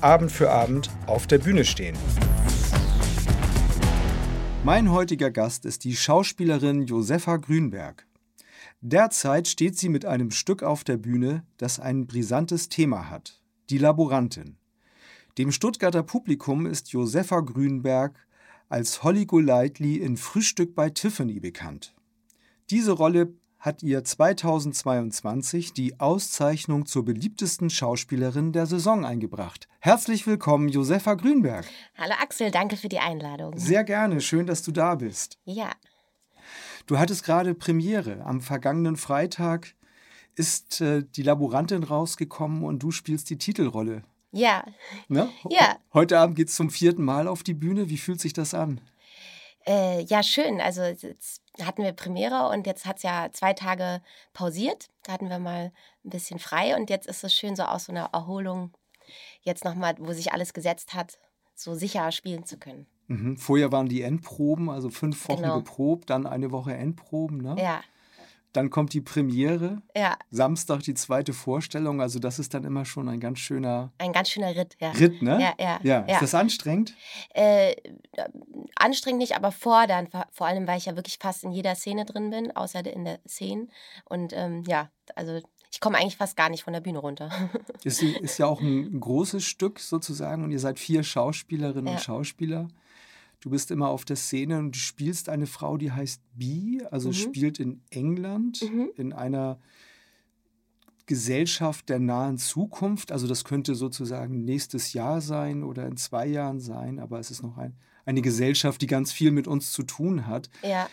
Abend für Abend auf der Bühne stehen. Mein heutiger Gast ist die Schauspielerin Josefa Grünberg. Derzeit steht sie mit einem Stück auf der Bühne, das ein brisantes Thema hat: die Laborantin. Dem Stuttgarter Publikum ist Josefa Grünberg als Holly Golightly in Frühstück bei Tiffany bekannt. Diese Rolle hat ihr 2022 die Auszeichnung zur beliebtesten Schauspielerin der Saison eingebracht. Herzlich willkommen, Josefa Grünberg. Hallo Axel, danke für die Einladung. Sehr gerne, schön, dass du da bist. Ja. Du hattest gerade Premiere. Am vergangenen Freitag ist äh, die Laborantin rausgekommen und du spielst die Titelrolle. Ja. Ne? Ja. Heute Abend geht es zum vierten Mal auf die Bühne. Wie fühlt sich das an? Äh, ja, schön. Also jetzt hatten wir Premiere und jetzt hat es ja zwei Tage pausiert. Da hatten wir mal ein bisschen frei und jetzt ist es schön so aus so einer Erholung, jetzt nochmal, wo sich alles gesetzt hat, so sicher spielen zu können. Mhm. Vorher waren die Endproben, also fünf Wochen Genau. geprobt, dann eine Woche Endproben. Ne? Ja, Dann kommt die Premiere, ja, Samstag die zweite Vorstellung. Also das ist dann immer schon ein ganz schöner ein ganz schöner Ritt. Ja. Ritt, ne? Ja, ja, ja. Ist ja. das anstrengend? Äh, anstrengend nicht, aber fordernd, vor- allem, weil ich ja wirklich fast in jeder Szene drin bin, außer in der Szene. Und ähm, ja, also ich komme eigentlich fast gar nicht von der Bühne runter. Ist, ist ja auch ein großes Stück sozusagen und ihr seid vier Schauspielerinnen und Ja. Schauspieler. Du bist immer auf der Szene und du spielst eine Frau, die heißt Bee, also Mhm. spielt in England Mhm. in einer Gesellschaft der nahen Zukunft. Also das könnte sozusagen nächstes Jahr sein oder in zwei Jahren sein, aber es ist noch ein, eine Gesellschaft, die ganz viel mit uns zu tun hat. ja.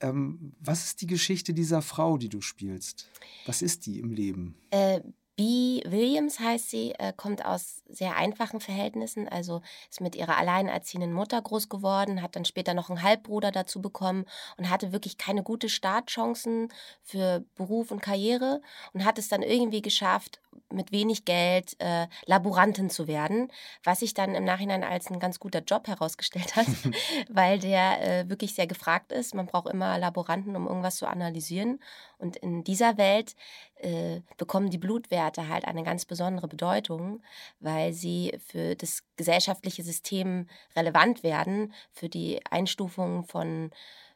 Ähm, was ist die Geschichte dieser Frau, die du spielst? Was ist die im Leben? Äh, Bee Williams heißt sie, äh, kommt aus sehr einfachen Verhältnissen, also ist mit ihrer alleinerziehenden Mutter groß geworden, hat dann später noch einen Halbbruder dazu bekommen und hatte wirklich keine gute Startchancen für Beruf und Karriere und hat es dann irgendwie geschafft, mit wenig Geld äh, Laborantin zu werden, was sich dann im Nachhinein als ein ganz guter Job herausgestellt hat, weil der äh, wirklich sehr gefragt ist. Man braucht immer Laboranten, um irgendwas zu analysieren. Und in dieser Welt äh, bekommen die Blutwerte halt eine ganz besondere Bedeutung, weil sie für das gesellschaftliche System relevant werden, für die Einstufung von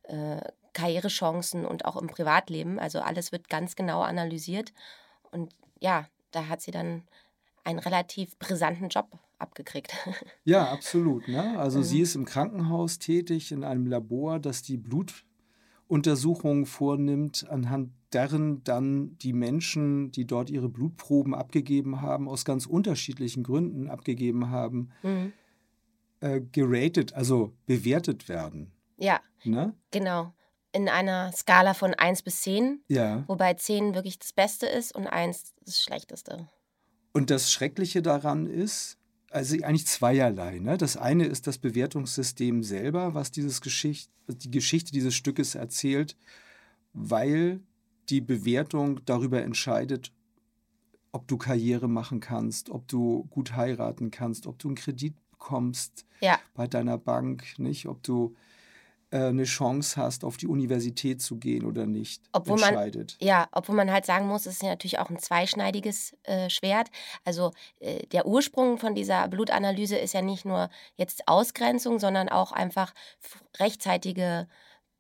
äh, Karrierechancen und auch im Privatleben. Also alles wird ganz genau analysiert. Und ja, da hat sie dann einen relativ brisanten Job abgekriegt. Ja, absolut. Ne? Also Mhm. sie ist im Krankenhaus tätig, in einem Labor, das die Blutuntersuchungen vornimmt, anhand deren dann die Menschen, die dort ihre Blutproben abgegeben haben, aus ganz unterschiedlichen Gründen abgegeben haben, Mhm. äh, geratet, also bewertet werden. Ja, Ne? genau. In einer Skala von 1 bis 10, Ja. wobei 10 wirklich das Beste ist und 1 das Schlechteste. Und das Schreckliche daran ist, also eigentlich zweierlei. Ne? Das eine ist das Bewertungssystem selber, was dieses Geschicht, die Geschichte dieses Stückes erzählt, weil die Bewertung darüber entscheidet, ob du Karriere machen kannst, ob du gut heiraten kannst, ob du einen Kredit bekommst Ja, bei deiner Bank, nicht, ob du eine Chance hast, auf die Universität zu gehen oder nicht, Obwohl man- entscheidet. ja, obwohl man halt sagen muss, es ist ja natürlich auch ein zweischneidiges äh, Schwert. Also äh, der Ursprung von dieser Blutanalyse ist ja nicht nur jetzt Ausgrenzung, sondern auch einfach rechtzeitige,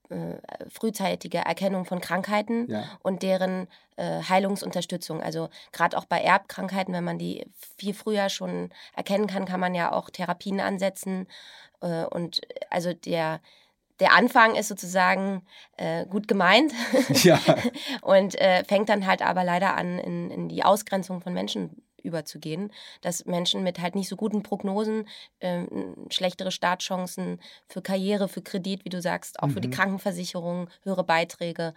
äh, frühzeitige Erkennung von Krankheiten. Ja. und deren äh, Heilungsunterstützung. Also gerade auch bei Erbkrankheiten, wenn man die viel früher schon erkennen kann, kann man ja auch Therapien ansetzen. Äh, und äh, also der, der Anfang ist sozusagen äh, gut gemeint ja. und äh, fängt dann halt aber leider an, in, in die Ausgrenzung von Menschen überzugehen, dass Menschen mit halt nicht so guten Prognosen ähm, schlechtere Startchancen für Karriere, für Kredit, wie du sagst, auch für die Mhm. Krankenversicherung, höhere Beiträge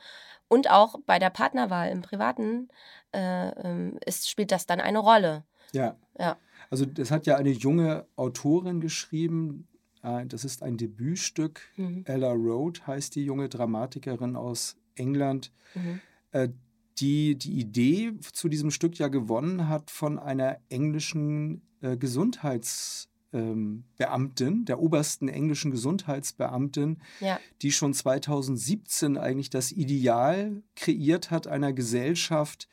und auch bei der Partnerwahl im Privaten äh, ähm, ist, spielt das dann eine Rolle. Ja. ja. Also das hat ja eine junge Autorin geschrieben. Äh, das ist ein Debütstück. Mhm. Ella Road heißt die junge Dramatikerin aus England, mhm. Äh, die die Idee zu diesem Stück ja gewonnen hat von einer englischen äh, Gesundheits- ähm, Beamtin, der obersten englischen Gesundheitsbeamtin, ja. die schon 2017 eigentlich das Ideal kreiert hat einer Gesellschaft,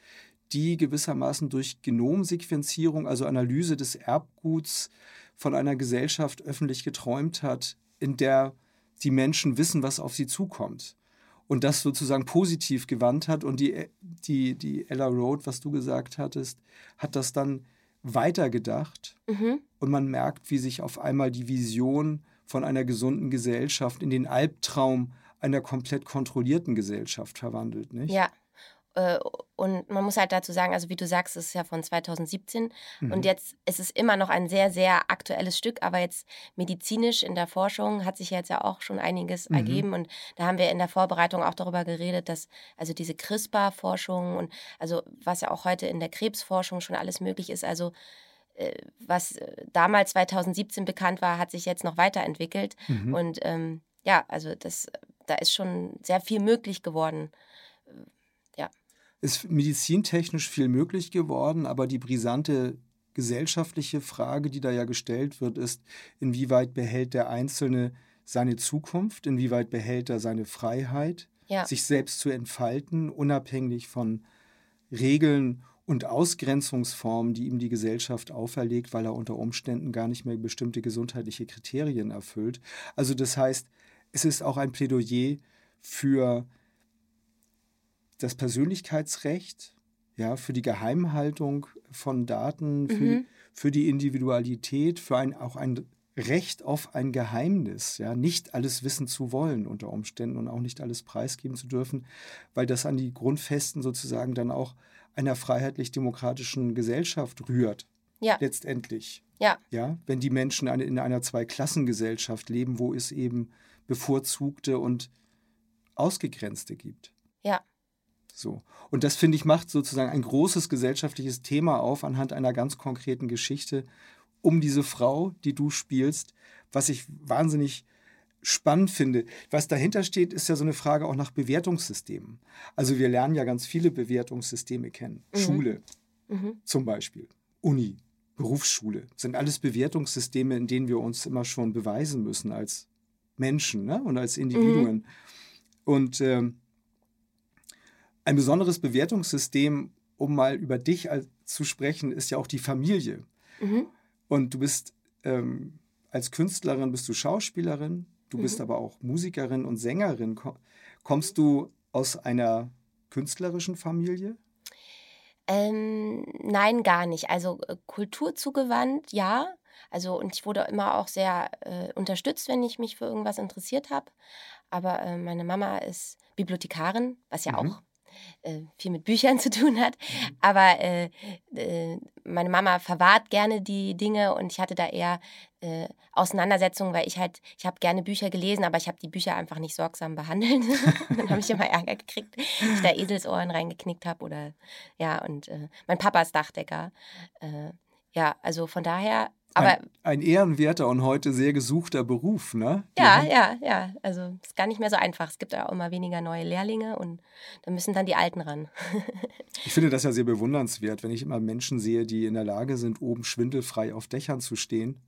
die gewissermaßen durch Genomsequenzierung, also Analyse des Erbguts von einer Gesellschaft öffentlich geträumt hat, in der die Menschen wissen, was auf sie zukommt. Und das sozusagen positiv gewandt hat. Und die, die, die Ella Road, was du gesagt hattest, hat das dann weitergedacht. Mhm. Und man merkt, wie sich auf einmal die Vision von einer gesunden Gesellschaft in den Albtraum einer komplett kontrollierten Gesellschaft verwandelt, nicht? Ja, und man muss halt dazu sagen, also wie du sagst, es ist ja von 2017 mhm. und jetzt ist es immer noch ein sehr, sehr aktuelles Stück, aber jetzt medizinisch in der Forschung hat sich jetzt ja auch schon einiges mhm. ergeben und da haben wir in der Vorbereitung auch darüber geredet, dass also diese CRISPR-Forschung und also was ja auch heute in der Krebsforschung schon alles möglich ist, also äh, was äh, damals 2017 bekannt war, hat sich jetzt noch weiterentwickelt mhm. und ähm, ja, also das, da ist schon sehr viel möglich geworden ist medizintechnisch viel möglich geworden, aber die brisante gesellschaftliche Frage, die da ja gestellt wird, ist, inwieweit behält der Einzelne seine Zukunft, inwieweit behält er seine Freiheit, ja. sich selbst zu entfalten, unabhängig von Regeln und Ausgrenzungsformen, die ihm die Gesellschaft auferlegt, weil er unter Umständen gar nicht mehr bestimmte gesundheitliche Kriterien erfüllt. Also das heißt, es ist auch ein Plädoyer für das Persönlichkeitsrecht, ja, für die Geheimhaltung von Daten, für, mhm. für die Individualität, für ein, auch ein Recht auf ein Geheimnis, ja, nicht alles wissen zu wollen unter Umständen und auch nicht alles preisgeben zu dürfen, weil das an die Grundfesten sozusagen dann auch einer freiheitlich-demokratischen Gesellschaft rührt. Ja. Letztendlich. Ja. Ja, wenn die Menschen in einer Zweiklassengesellschaft leben, wo es eben bevorzugte und ausgegrenzte gibt. Ja. So. Und das, finde ich, macht sozusagen ein großes gesellschaftliches Thema auf anhand einer ganz konkreten Geschichte um diese Frau, die du spielst, was ich wahnsinnig spannend finde. Was dahinter steht, ist ja so eine Frage auch nach Bewertungssystemen. Also wir lernen ja ganz viele Bewertungssysteme kennen. Mhm. Schule mhm. zum Beispiel, Uni, Berufsschule, sind alles Bewertungssysteme, in denen wir uns immer schon beweisen müssen als Menschen ne? und als Individuen. Mhm. Und ähm, ein besonderes Bewertungssystem, um mal über dich zu sprechen, ist ja auch die Familie. Mhm. Und du bist ähm, als Künstlerin bist du Schauspielerin, du mhm. bist aber auch Musikerin und Sängerin. Kommst du aus einer künstlerischen Familie? Ähm, nein, gar nicht. Also äh, kulturzugewandt, ja. Also und ich wurde immer auch sehr äh, unterstützt, wenn ich mich für irgendwas interessiert habe. Aber äh, meine Mama ist Bibliothekarin, was ja mhm. auch äh, viel mit Büchern zu tun hat. Mhm. Aber äh, äh, meine Mama verwahrt gerne die Dinge und ich hatte da eher äh, Auseinandersetzungen, weil ich halt, ich habe gerne Bücher gelesen, aber ich habe die Bücher einfach nicht sorgsam behandelt. dann habe ich immer Ärger gekriegt, dass ich da Eselsohren reingeknickt habe oder ja, und äh, mein Papa ist Dachdecker. Ja, also von daher aber ein, ein, ehrenwerter und heute sehr gesuchter Beruf, ne? Ja, ja, ja. Also ist gar nicht mehr so einfach. Es gibt ja auch immer weniger neue Lehrlinge und da müssen dann die Alten ran. ich finde das ja sehr bewundernswert, wenn ich immer Menschen sehe, die in der Lage sind, oben schwindelfrei auf Dächern zu stehen.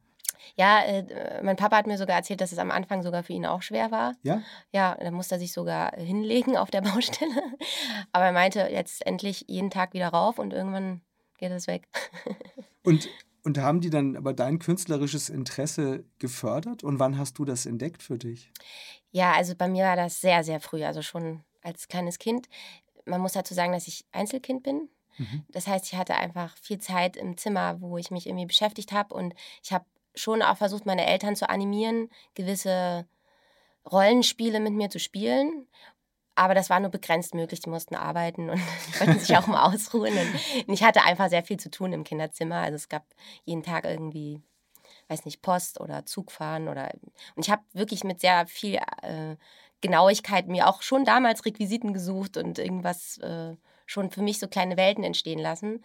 Ja, äh, mein Papa hat mir sogar erzählt, dass es am Anfang sogar für ihn auch schwer war. Ja? Ja, da musste er sich sogar hinlegen auf der Baustelle. Aber er meinte jetzt endlich jeden Tag wieder rauf und irgendwann geht es weg. und und haben die dann aber dein künstlerisches Interesse gefördert? Und wann hast du das entdeckt für dich? Ja, also bei mir war das sehr, sehr früh, also schon als kleines Kind. Man muss dazu sagen, dass ich Einzelkind bin. Mhm. Das heißt, ich hatte einfach viel Zeit im Zimmer, wo ich mich irgendwie beschäftigt habe. Und ich habe schon auch versucht, meine Eltern zu animieren, gewisse Rollenspiele mit mir zu spielen. Aber das war nur begrenzt möglich. Die mussten arbeiten und die wollten sich auch mal ausruhen. Und ich hatte einfach sehr viel zu tun im Kinderzimmer. Also es gab jeden Tag irgendwie, weiß nicht, Post oder Zugfahren oder. Und ich habe wirklich mit sehr viel äh, Genauigkeit mir auch schon damals Requisiten gesucht und irgendwas äh, schon für mich so kleine Welten entstehen lassen.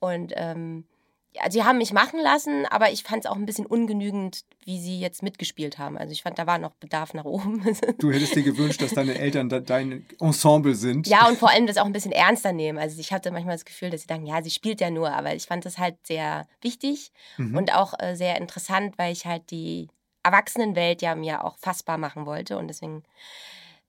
Und ähm, ja, sie haben mich machen lassen, aber ich fand es auch ein bisschen ungenügend, wie sie jetzt mitgespielt haben. Also ich fand, da war noch Bedarf nach oben. Du hättest dir gewünscht, dass deine Eltern da dein Ensemble sind. Ja, und vor allem das auch ein bisschen ernster nehmen. Also ich hatte manchmal das Gefühl, dass sie denken, ja, sie spielt ja nur, aber ich fand das halt sehr wichtig mhm. und auch äh, sehr interessant, weil ich halt die Erwachsenenwelt ja mir auch fassbar machen wollte und deswegen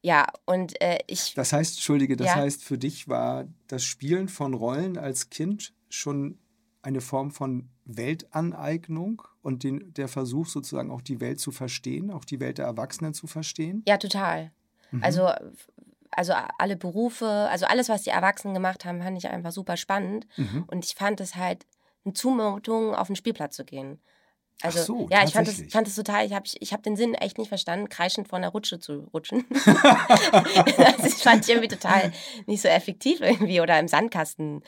ja, und äh, ich. Das heißt, Entschuldige, das ja. heißt, für dich war das Spielen von Rollen als Kind schon eine Form von Weltaneignung und den, der Versuch sozusagen auch die Welt zu verstehen, auch die Welt der Erwachsenen zu verstehen? Ja, total. Mhm. Also, also alle Berufe, also alles, was die Erwachsenen gemacht haben, fand ich einfach super spannend. Mhm. Und ich fand es halt eine Zumutung, auf den Spielplatz zu gehen. Also, so, ja, ich fand das, fand das total, ich habe ich hab den Sinn echt nicht verstanden, kreischend von der Rutsche zu rutschen. das fand ich irgendwie total nicht so effektiv irgendwie oder im Sandkasten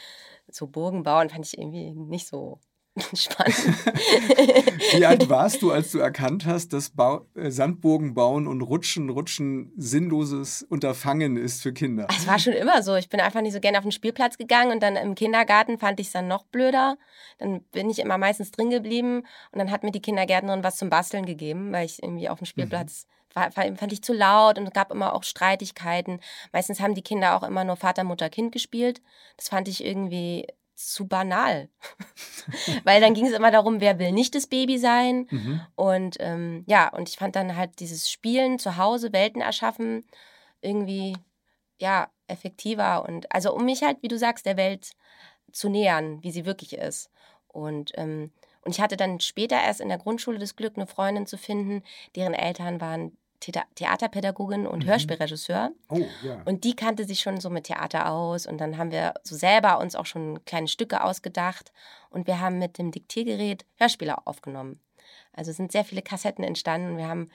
so Burgen bauen, fand ich irgendwie nicht so spannend. Wie alt warst du, als du erkannt hast, dass Bau äh, Sandburgen bauen und Rutschen, Rutschen sinnloses Unterfangen ist für Kinder? Es war schon immer so. Ich bin einfach nicht so gerne auf den Spielplatz gegangen und dann im Kindergarten fand ich es dann noch blöder. Dann bin ich immer meistens drin geblieben und dann hat mir die Kindergärtnerin was zum Basteln gegeben, weil ich irgendwie auf dem Spielplatz mhm. Fand ich zu laut und es gab immer auch Streitigkeiten. Meistens haben die Kinder auch immer nur Vater, Mutter, Kind gespielt. Das fand ich irgendwie zu banal. Weil dann ging es immer darum, wer will nicht das Baby sein. Mhm. Und ähm, ja, und ich fand dann halt dieses Spielen zu Hause, Welten erschaffen, irgendwie ja, effektiver und also um mich halt, wie du sagst, der Welt zu nähern, wie sie wirklich ist. Und, ähm, und ich hatte dann später erst in der Grundschule das Glück, eine Freundin zu finden, deren Eltern waren Theaterpädagogin und mhm. Hörspielregisseur. Oh, ja. Und die kannte sich schon so mit Theater aus. Und dann haben wir so selber uns auch schon kleine Stücke ausgedacht. Und wir haben mit dem Diktiergerät Hörspiele aufgenommen. Also sind sehr viele Kassetten entstanden. Wir haben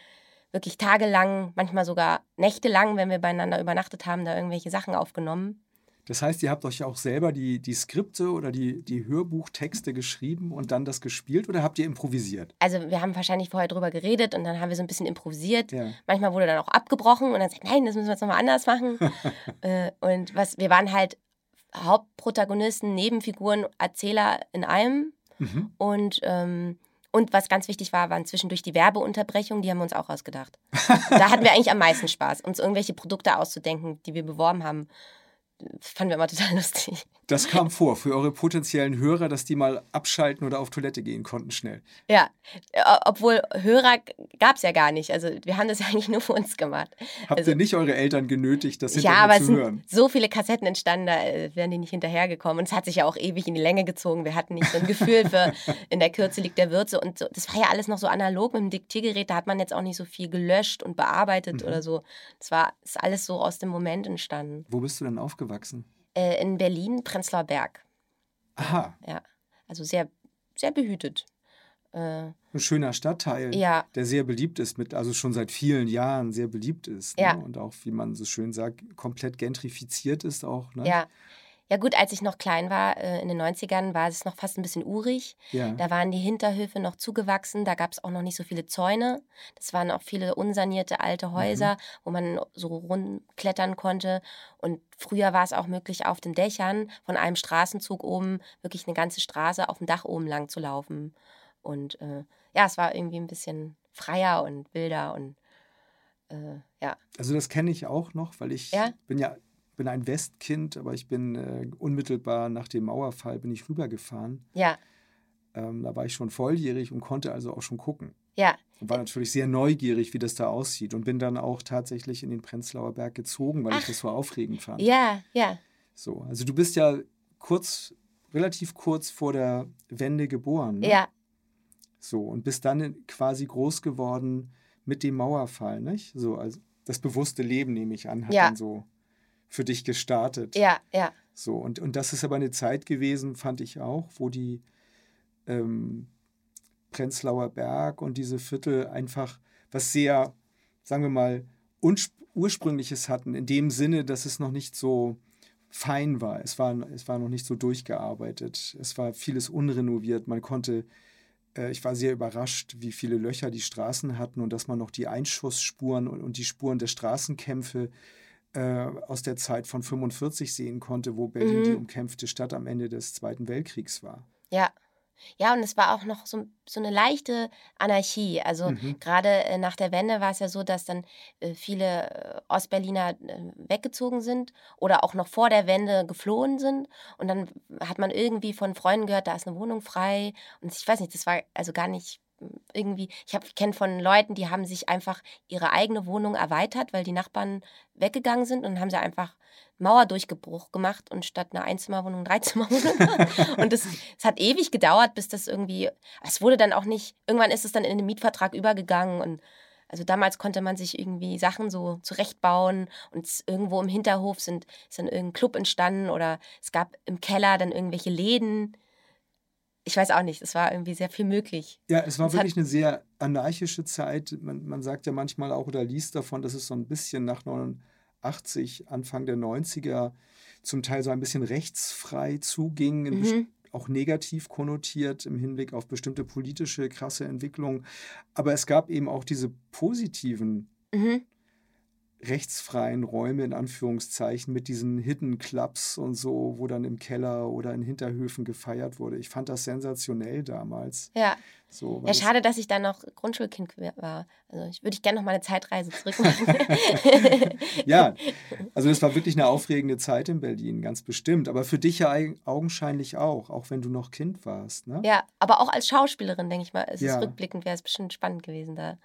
wirklich tagelang, manchmal sogar nächtelang, wenn wir beieinander übernachtet haben, da irgendwelche Sachen aufgenommen. Das heißt, ihr habt euch auch selber die, die Skripte oder die, die Hörbuchtexte geschrieben und dann das gespielt oder habt ihr improvisiert? Also wir haben wahrscheinlich vorher drüber geredet und dann haben wir so ein bisschen improvisiert. Ja. Manchmal wurde dann auch abgebrochen und dann sagt, nein, das müssen wir jetzt nochmal anders machen. äh, und was, wir waren halt Hauptprotagonisten, Nebenfiguren, Erzähler in allem. Mhm. Und ähm, und was ganz wichtig war, waren zwischendurch die Werbeunterbrechungen, die haben wir uns auch ausgedacht. da hatten wir eigentlich am meisten Spaß, uns irgendwelche Produkte auszudenken, die wir beworben haben fanden wir immer total lustig. Das kam vor für eure potenziellen Hörer, dass die mal abschalten oder auf Toilette gehen konnten schnell. Ja, obwohl Hörer gab es ja gar nicht. Also wir haben das ja eigentlich nur für uns gemacht. Habt also, ihr nicht eure Eltern genötigt, das ja, aber zu hören? so viele Kassetten entstanden, da äh, wären die nicht hinterhergekommen. Und es hat sich ja auch ewig in die Länge gezogen. Wir hatten nicht so ein Gefühl für in der Kürze liegt der Würze. Und so, das war ja alles noch so analog mit dem Diktiergerät. Da hat man jetzt auch nicht so viel gelöscht und bearbeitet mhm. oder so. Das war ist alles so aus dem Moment entstanden. Wo bist du denn aufgewachsen? Äh, in Berlin, Prenzlauer Berg. Aha. Ja, also sehr, sehr behütet. Äh, Ein schöner Stadtteil, ja. der sehr beliebt ist, mit, also schon seit vielen Jahren sehr beliebt ist. Ne? Ja. Und auch, wie man so schön sagt, komplett gentrifiziert ist auch. Ne? Ja, ja gut, als ich noch klein war, äh, in den 90ern, war es noch fast ein bisschen urig. Ja. Da waren die Hinterhöfe noch zugewachsen, da gab es auch noch nicht so viele Zäune. Das waren auch viele unsanierte alte Häuser, mhm. wo man so rumklettern konnte. Und früher war es auch möglich, auf den Dächern von einem Straßenzug oben wirklich eine ganze Straße auf dem Dach oben lang zu laufen. Und äh, ja, es war irgendwie ein bisschen freier und wilder und äh, ja. Also das kenne ich auch noch, weil ich ja? bin ja bin ein Westkind, aber ich bin äh, unmittelbar nach dem Mauerfall bin ich rübergefahren. Ja. Ähm, da war ich schon volljährig und konnte also auch schon gucken. Ja. Und war natürlich sehr neugierig, wie das da aussieht und bin dann auch tatsächlich in den Prenzlauer Berg gezogen, weil Ach. ich das so aufregend fand. Ja, ja. So, also du bist ja kurz, relativ kurz vor der Wende geboren. Ne? Ja. So, und bist dann quasi groß geworden mit dem Mauerfall, nicht? So, also das bewusste Leben, nehme ich an, hat ja. dann so für dich gestartet. Ja, ja. So, und, und das ist aber eine Zeit gewesen, fand ich auch, wo die ähm, Prenzlauer Berg und diese Viertel einfach was sehr, sagen wir mal, ursprüngliches hatten, in dem Sinne, dass es noch nicht so fein war. Es war, es war noch nicht so durchgearbeitet. Es war vieles unrenoviert. Man konnte, äh, ich war sehr überrascht, wie viele Löcher die Straßen hatten und dass man noch die Einschussspuren und, und die Spuren der Straßenkämpfe äh, aus der Zeit von 45 sehen konnte, wo Berlin mhm. die umkämpfte Stadt am Ende des Zweiten Weltkriegs war. Ja. Ja, und es war auch noch so, so eine leichte Anarchie. Also Mhm. gerade äh, nach der Wende war es ja so, dass dann äh, viele äh, Ostberliner äh, weggezogen sind oder auch noch vor der Wende geflohen sind. Und dann hat man irgendwie von Freunden gehört, da ist eine Wohnung frei. Und ich weiß nicht, das war also gar nicht irgendwie, ich, hab- ich kenne von Leuten, die haben sich einfach ihre eigene Wohnung erweitert, weil die Nachbarn weggegangen sind und haben sie einfach Mauerdurchbruch gemacht und statt einer Einzimmerwohnung eine Dreizimmerwohnung. und es hat ewig gedauert, bis das irgendwie, es wurde dann auch nicht, irgendwann ist es dann in den Mietvertrag übergegangen und also damals konnte man sich irgendwie Sachen so zurechtbauen und irgendwo im Hinterhof sind, ist dann irgendein Club entstanden oder es gab im Keller dann irgendwelche Läden. Ich weiß auch nicht, es war irgendwie sehr viel möglich. Ja, es war Es wirklich eine sehr anarchische Zeit. Man, man sagt ja manchmal auch oder liest davon, dass es so ein bisschen nach 89, Anfang der 90er zum Teil so ein bisschen rechtsfrei zuging, Mhm. auch negativ konnotiert im Hinblick auf bestimmte politische krasse Entwicklungen. Aber es gab eben auch diese positiven Mhm. Rechtsfreien Räume in Anführungszeichen mit diesen Hidden Clubs und so, wo dann im Keller oder in Hinterhöfen gefeiert wurde. Ich fand das sensationell damals. Ja. So, Ja, schade, dass ich dann noch Grundschulkind war. Also ich würde ich gerne noch mal eine Zeitreise zurück machen. Ja, also das war wirklich eine aufregende Zeit in Berlin, ganz bestimmt. Aber für dich ja augenscheinlich auch, auch wenn du noch Kind warst. Ne? ja, aber auch als Schauspielerin, denke ich mal, ist Ja. es rückblickend, wäre es bestimmt spannend gewesen, da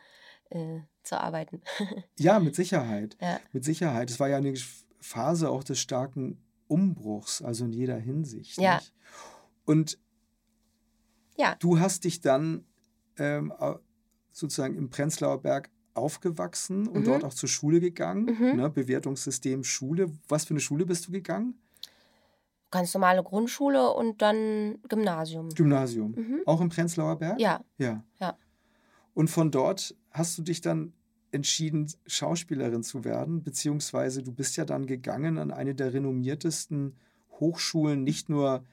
äh, zu arbeiten. Ja, mit Sicherheit. Ja. Mit Sicherheit. Es war ja eine Phase auch des starken Umbruchs, also in jeder Hinsicht. Ja. Nicht? Und Ja. du hast dich dann ähm, sozusagen im Prenzlauer Berg aufgewachsen und Mhm. dort auch zur Schule gegangen. Mhm. Ne? Bewertungssystem Schule. Was für eine Schule bist du gegangen? Ganz normale Grundschule und dann Gymnasium. Gymnasium. Mhm. Auch im Prenzlauer Berg? Ja, Ja. Ja. Und von dort hast du dich dann entschieden, Schauspielerin zu werden, beziehungsweise du bist ja dann gegangen an eine der renommiertesten Hochschulen, nicht nur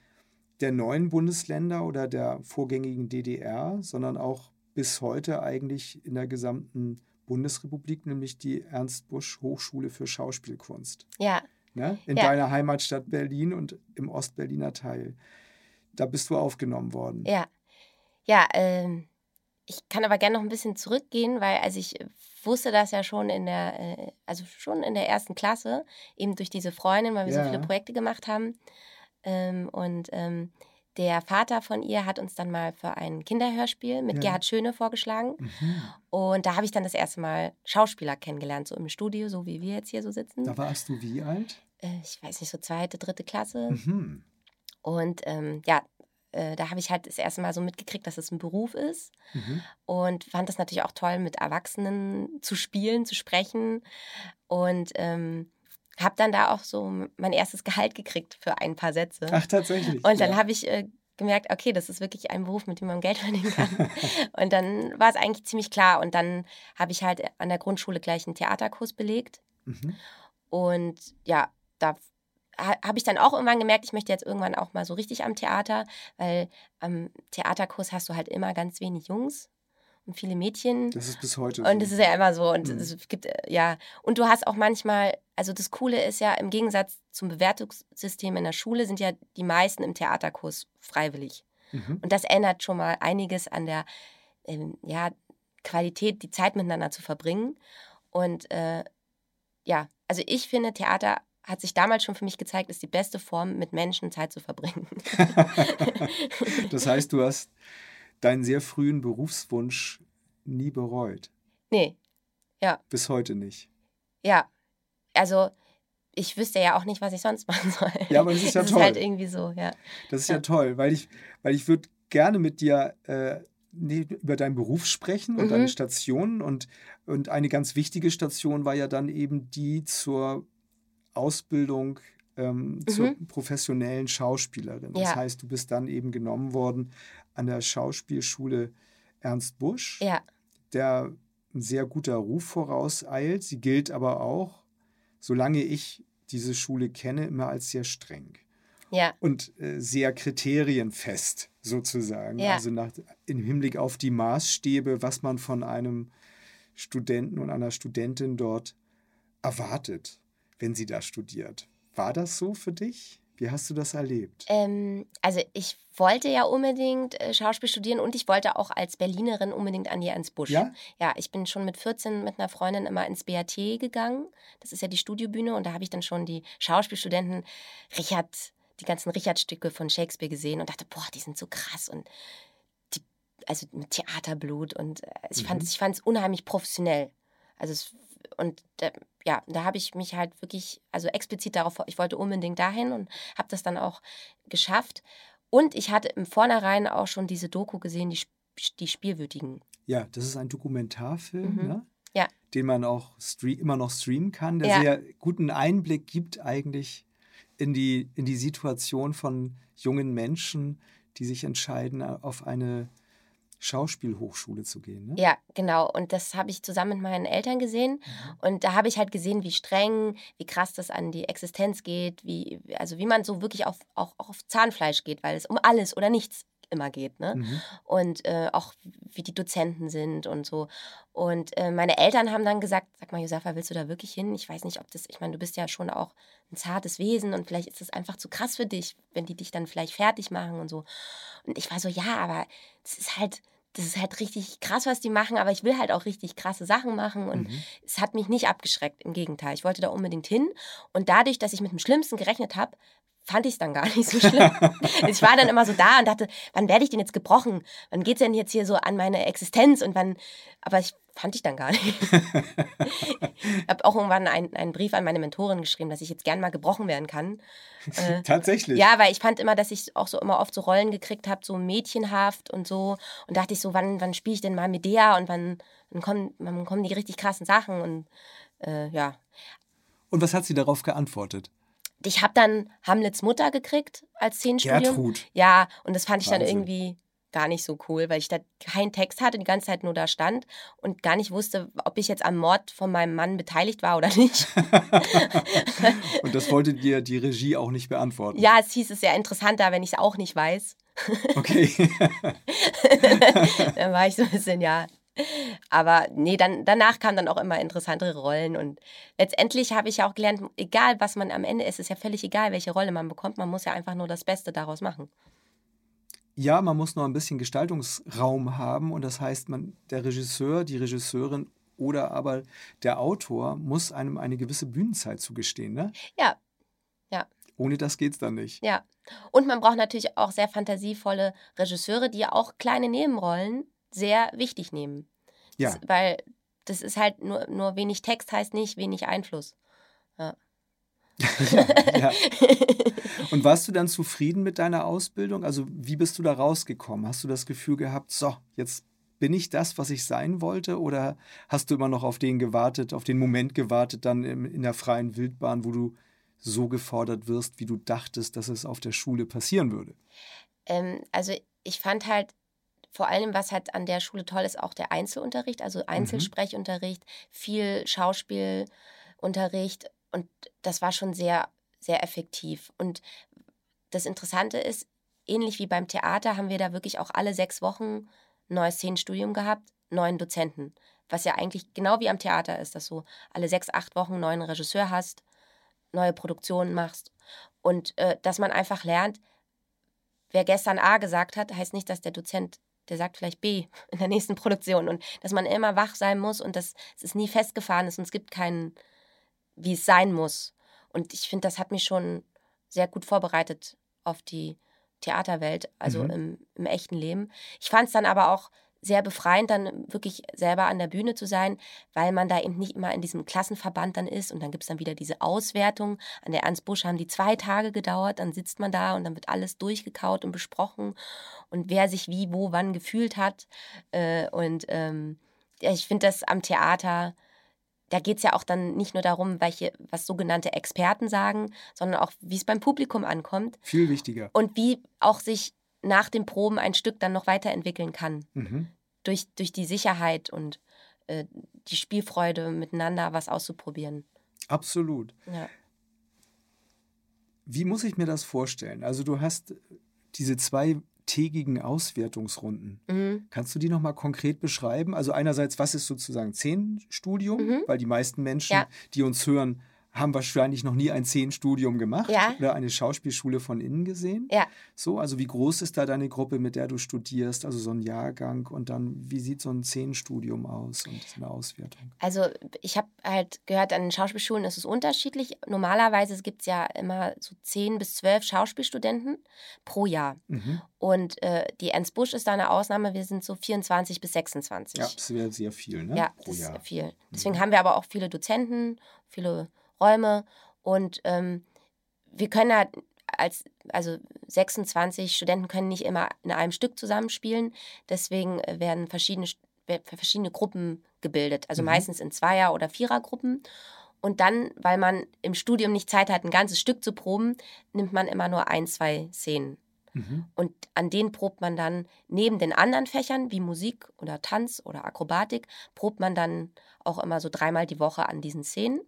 der neuen Bundesländer oder der vorgängigen DDR, sondern auch bis heute eigentlich in der gesamten Bundesrepublik, nämlich die Ernst Busch Hochschule für Schauspielkunst. ja, Ne? In Ja. deiner Heimatstadt Berlin und im Ostberliner Teil. Da bist du aufgenommen worden. ja. Ja, ähm, ich kann aber gerne noch ein bisschen zurückgehen, weil also ich wusste das ja schon in der, äh, also schon in der ersten Klasse, eben durch diese Freundin, weil wir Ja. so viele Projekte gemacht haben. Ähm, und ähm, der Vater von ihr hat uns dann mal für ein Kinderhörspiel mit Ja. Gerhard Schöne vorgeschlagen. Mhm. Und da habe ich dann das erste Mal Schauspieler kennengelernt, so im Studio, so wie wir jetzt hier so sitzen. Da warst du wie alt? Äh, ich weiß nicht, so zweite, dritte Klasse. Mhm. Und ähm, ja, äh, da habe ich halt das erste Mal so mitgekriegt, dass es ein Beruf ist. Mhm. Und fand das natürlich auch toll, mit Erwachsenen zu spielen, zu sprechen. Und ähm, habe dann da auch so mein erstes Gehalt gekriegt für ein paar Sätze. Ach, tatsächlich. Und dann ja. habe ich äh, gemerkt, okay, das ist wirklich ein Beruf, mit dem man Geld verdienen kann. und dann war es eigentlich ziemlich klar. Und dann habe ich halt an der Grundschule gleich einen Theaterkurs belegt. Mhm. Und ja, da habe ich dann auch irgendwann gemerkt, ich möchte jetzt irgendwann auch mal so richtig am Theater, weil am Theaterkurs hast du halt immer ganz wenig Jungs und viele Mädchen. Das ist bis heute Und so. das ist ja immer so. Und Mhm. es gibt, äh, ja, und du hast auch manchmal, also das Coole ist ja, im Gegensatz zum Bewertungssystem in der Schule sind ja die meisten im Theaterkurs freiwillig. mhm. Und das ändert schon mal einiges an der ähm, ja, Qualität, die Zeit miteinander zu verbringen. Und äh, ja, also ich finde, Theater hat sich damals schon für mich gezeigt, ist die beste Form, mit Menschen Zeit zu verbringen. das heißt, du hast deinen sehr frühen Berufswunsch nie bereut. nee, Bis heute nicht. ja. Also ich wüsste ja auch nicht, was ich sonst machen soll. Ja, aber das ist ja das toll. ist halt irgendwie so, ja. Das ist ja, Ja. toll, weil ich, weil ich würde gerne mit dir äh, über deinen Beruf sprechen und Mhm. deine Stationen. Und, und eine ganz wichtige Station war ja dann eben die zur Ausbildung ähm, zur professionellen Schauspielerin. Das Mhm. Ja. heißt, du bist dann eben genommen worden an der Schauspielschule Ernst Busch, Ja, der ein sehr guter Ruf vorauseilt. Sie gilt aber auch, solange ich diese Schule kenne, immer als sehr streng ja, und äh, sehr kriterienfest sozusagen. Ja. Also nach, im Hinblick auf die Maßstäbe, was man von einem Studenten und einer Studentin dort erwartet, wenn sie da studiert. War das so für dich? Wie hast du das erlebt? Ähm, also ich wollte ja unbedingt äh, Schauspiel studieren und ich wollte auch als Berlinerin unbedingt an die Ernst Busch. Ja? Ja, ich bin schon mit 14 mit einer Freundin immer ins BAT gegangen. Das ist ja die Studiobühne und da habe ich dann schon die Schauspielstudenten Richard, die ganzen Richard-Stücke von Shakespeare gesehen und dachte, boah, die sind so krass und die, also mit Theaterblut und äh, ich fand Mhm. ich es unheimlich professionell. Also es, und äh, ja, da habe ich mich halt wirklich, also explizit darauf, ich wollte unbedingt dahin und habe das dann auch geschafft. Und ich hatte im Vornherein auch schon diese Doku gesehen, die, die Spielwütigen. Ja, das ist ein Dokumentarfilm, Mhm. ne? Ja. den man auch immer noch streamen kann, der Ja. sehr guten Einblick gibt eigentlich in die, in die Situation von jungen Menschen, die sich entscheiden, auf eine Schauspielhochschule zu gehen. Ne? Ja, genau. Und das habe ich zusammen mit meinen Eltern gesehen. Und da habe ich halt gesehen, wie streng, wie krass das an die Existenz geht, wie, also wie man so wirklich auf, auch, auch auf Zahnfleisch geht, weil es um alles oder nichts immer geht. Ne? Mhm. und äh, auch wie die Dozenten sind und so. Und äh, meine Eltern haben dann gesagt, sag mal, Josefa, willst du da wirklich hin? Ich weiß nicht, ob das, ich meine, du bist ja schon auch ein zartes Wesen und vielleicht ist das einfach zu krass für dich, wenn die dich dann vielleicht fertig machen und so. Und ich war so, ja, aber das ist halt, das ist halt richtig krass, was die machen, aber ich will halt auch richtig krasse Sachen machen und Mhm. es hat mich nicht abgeschreckt, im Gegenteil. Ich wollte da unbedingt hin und dadurch, dass ich mit dem Schlimmsten gerechnet habe, fand ich es dann gar nicht so schlimm. ich war dann immer so da und dachte, wann werde ich denn jetzt gebrochen? Wann geht es denn jetzt hier so an meine Existenz? Und wann, aber ich fand ich dann gar nicht. ich habe auch irgendwann einen, einen Brief an meine Mentorin geschrieben, dass ich jetzt gern mal gebrochen werden kann. Äh, Tatsächlich. ja, weil ich fand immer, dass ich auch so immer oft so Rollen gekriegt habe, so mädchenhaft und so. Und dachte ich so, wann, wann spiele ich denn mal Medea und wann, wann, kommen, wann kommen die richtig krassen Sachen? Und äh, ja, Und was hat sie darauf geantwortet? Ich habe dann Hamlets Mutter gekriegt als Szenenstudium. Gertrud. Ja, und das fand ich dann Wahnsinn. irgendwie gar nicht so cool, weil ich da keinen Text hatte, die ganze Zeit nur da stand und gar nicht wusste, ob ich jetzt am Mord von meinem Mann beteiligt war oder nicht. Und das wollte dir die Regie auch nicht beantworten. ja, es hieß es ja interessanter, wenn ich es auch nicht weiß. Okay. dann war ich so ein bisschen, ja. Aber nee, dann, danach kamen dann auch immer interessantere Rollen. Und letztendlich habe ich ja auch gelernt, egal was man am Ende ist, ist ja völlig egal, welche Rolle man bekommt. Man muss ja einfach nur das Beste daraus machen. Ja, man muss noch ein bisschen Gestaltungsraum haben und das heißt, man, der Regisseur, die Regisseurin oder aber der Autor muss einem eine gewisse Bühnenzeit zugestehen. Ne? Ja, Ohne das geht's dann nicht. ja. Und man braucht natürlich auch sehr fantasievolle Regisseure, die auch kleine Nebenrollen sehr wichtig nehmen. Ja. Das, weil das ist halt nur, nur wenig Text heißt nicht wenig Einfluss. ja, ja. Und warst du dann zufrieden mit deiner Ausbildung? Also wie bist du da rausgekommen? Hast du das Gefühl gehabt, so, jetzt bin ich das, was ich sein wollte? Oder hast du immer noch auf den gewartet, auf den Moment gewartet, dann in der freien Wildbahn, wo du so gefordert wirst, wie du dachtest, dass es auf der Schule passieren würde? Ähm, also ich fand halt vor allem, was halt an der Schule toll ist, auch der Einzelunterricht, also Einzelsprechunterricht, viel Schauspielunterricht und das war schon sehr, sehr effektiv. Und das Interessante ist, ähnlich wie beim Theater haben wir da wirklich auch alle sechs Wochen ein neues Szenenstudium gehabt, neuen Dozenten. Was ja eigentlich genau wie am Theater ist, dass du alle sechs, acht Wochen einen neuen Regisseur hast, neue Produktionen machst und äh, dass man einfach lernt, wer gestern A gesagt hat, heißt nicht, dass der Dozent, der sagt vielleicht B in der nächsten Produktion und dass man immer wach sein muss und dass es nie festgefahren ist und es gibt keinen, wie es sein muss. Und ich finde, das hat mich schon sehr gut vorbereitet auf die Theaterwelt, also Mhm. im, im echten Leben. Ich fand es dann aber auch sehr befreiend, dann wirklich selber an der Bühne zu sein, weil man da eben nicht immer in diesem Klassenverband dann ist und dann gibt es dann wieder diese Auswertung. An der Ernst Busch haben die zwei Tage gedauert, dann sitzt man da und dann wird alles durchgekaut und besprochen und wer sich wie, wo, wann gefühlt hat. Äh, und ähm, ja, ich finde das am Theater, da geht es ja auch dann nicht nur darum, welche, was sogenannte Experten sagen, sondern auch, wie es beim Publikum ankommt Viel wichtiger. und wie auch sich nach den Proben ein Stück dann noch weiterentwickeln kann. Mhm. Durch, durch die Sicherheit und äh, die Spielfreude, miteinander was auszuprobieren. Absolut. Ja. Wie muss ich mir das vorstellen? Also du hast diese zweitägigen Auswertungsrunden. Mhm. Kannst du die nochmal konkret beschreiben? Also einerseits, was ist sozusagen Szenenstudium? Mhm. Weil die meisten Menschen, Ja. die uns hören, haben wahrscheinlich noch nie ein Szenenstudium gemacht Ja. oder eine Schauspielschule von innen gesehen. Ja. So, also wie groß ist da deine Gruppe, mit der du studierst, also so ein Jahrgang und dann wie sieht so ein Szenenstudium aus und so eine Auswertung? Also ich habe halt gehört, an den Schauspielschulen ist es unterschiedlich. Normalerweise gibt es ja immer so 10 bis 12 Schauspielstudenten pro Jahr. Mhm. Und äh, die Ernst Busch ist da eine Ausnahme. Wir sind so 24 bis 26. Ja, das wäre sehr viel, ne? Ja, Pro das Jahr. ist viel. Deswegen Mhm. haben wir aber auch viele Dozenten, viele Räume und ähm, wir können halt als, also 26 Studenten können nicht immer in einem Stück zusammenspielen. Deswegen äh, werden verschiedene, verschiedene Gruppen gebildet. Also Mhm. meistens in Zweier- oder Vierergruppen. Und dann, weil man im Studium nicht Zeit hat, ein ganzes Stück zu proben, nimmt man immer nur ein, zwei Szenen. Mhm. Und an denen probt man dann neben den anderen Fächern wie Musik oder Tanz oder Akrobatik, probt man dann auch immer so dreimal die Woche an diesen Szenen.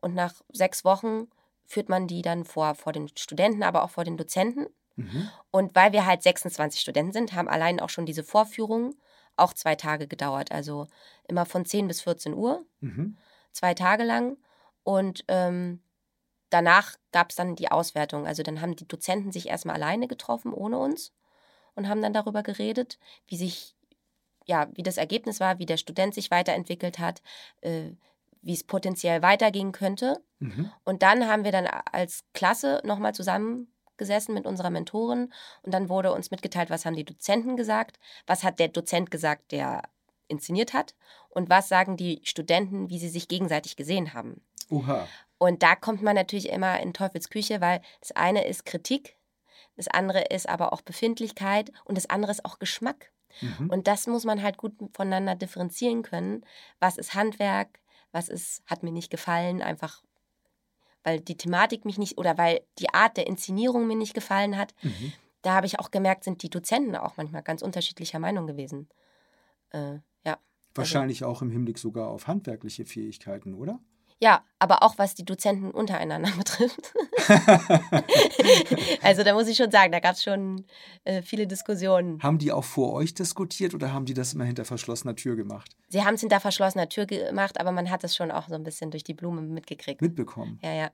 Und nach sechs Wochen führt man die dann vor, vor den Studenten, aber auch vor den Dozenten. Mhm. Und weil wir halt 26 Studenten sind, haben allein auch schon diese Vorführungen auch zwei Tage gedauert. Also immer von 10 bis 14 Uhr, Mhm. zwei Tage lang. Und ähm, danach gab es dann die Auswertung. Also dann haben die Dozenten sich erstmal alleine getroffen, ohne uns, und haben dann darüber geredet, wie sich, ja, wie das Ergebnis war, wie der Student sich weiterentwickelt hat, äh, wie es potenziell weitergehen könnte. Mhm. Und dann haben wir dann als Klasse nochmal zusammengesessen mit unserer Mentorin und dann wurde uns mitgeteilt, was haben die Dozenten gesagt, was hat der Dozent gesagt, der inszeniert hat und was sagen die Studenten, wie sie sich gegenseitig gesehen haben. Oha. Und da kommt man natürlich immer in Teufels Küche, weil das eine ist Kritik, das andere ist aber auch Befindlichkeit und das andere ist auch Geschmack. Mhm. Und das muss man halt gut voneinander differenzieren können. Was ist Handwerk? Was ist, hat mir nicht gefallen? Einfach, weil die Thematik mich nicht oder weil die Art der Inszenierung mir nicht gefallen hat. Mhm. Da habe ich auch gemerkt, sind die Dozenten auch manchmal ganz unterschiedlicher Meinung gewesen. Äh, ja. Wahrscheinlich auch im Hinblick sogar auf handwerkliche Fähigkeiten, oder? Ja, aber auch was die Dozenten untereinander betrifft. also da muss ich schon sagen, da gab es schon äh, viele Diskussionen. haben die auch vor euch diskutiert oder haben die das immer hinter verschlossener Tür gemacht? Sie haben es hinter verschlossener Tür gemacht, aber man hat es schon auch so ein bisschen durch die Blume mitgekriegt. Mitbekommen? Ja, ja.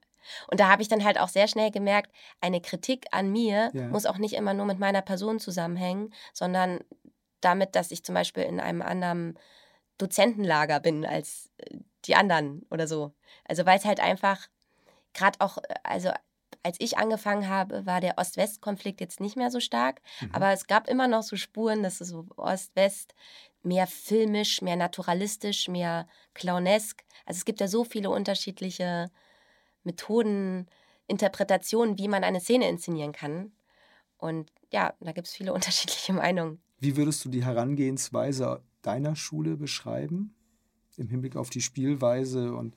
Und da habe ich dann halt auch sehr schnell gemerkt, eine Kritik an mir Ja. muss auch nicht immer nur mit meiner Person zusammenhängen, sondern damit, dass ich zum Beispiel in einem anderen Dozentenlager bin als äh, die anderen oder so. Also weil es halt einfach gerade auch, äh, also als ich angefangen habe, war der Ost-West-Konflikt jetzt nicht mehr so stark, Mhm. aber es gab immer noch so Spuren, dass es so Ost-West mehr filmisch, mehr naturalistisch, mehr clownesk. Also es gibt ja so viele unterschiedliche Methoden, Interpretationen, wie man eine Szene inszenieren kann. Und ja, da gibt es viele unterschiedliche Meinungen. Wie würdest du die Herangehensweise deiner Schule beschreiben? Im Hinblick auf die Spielweise und.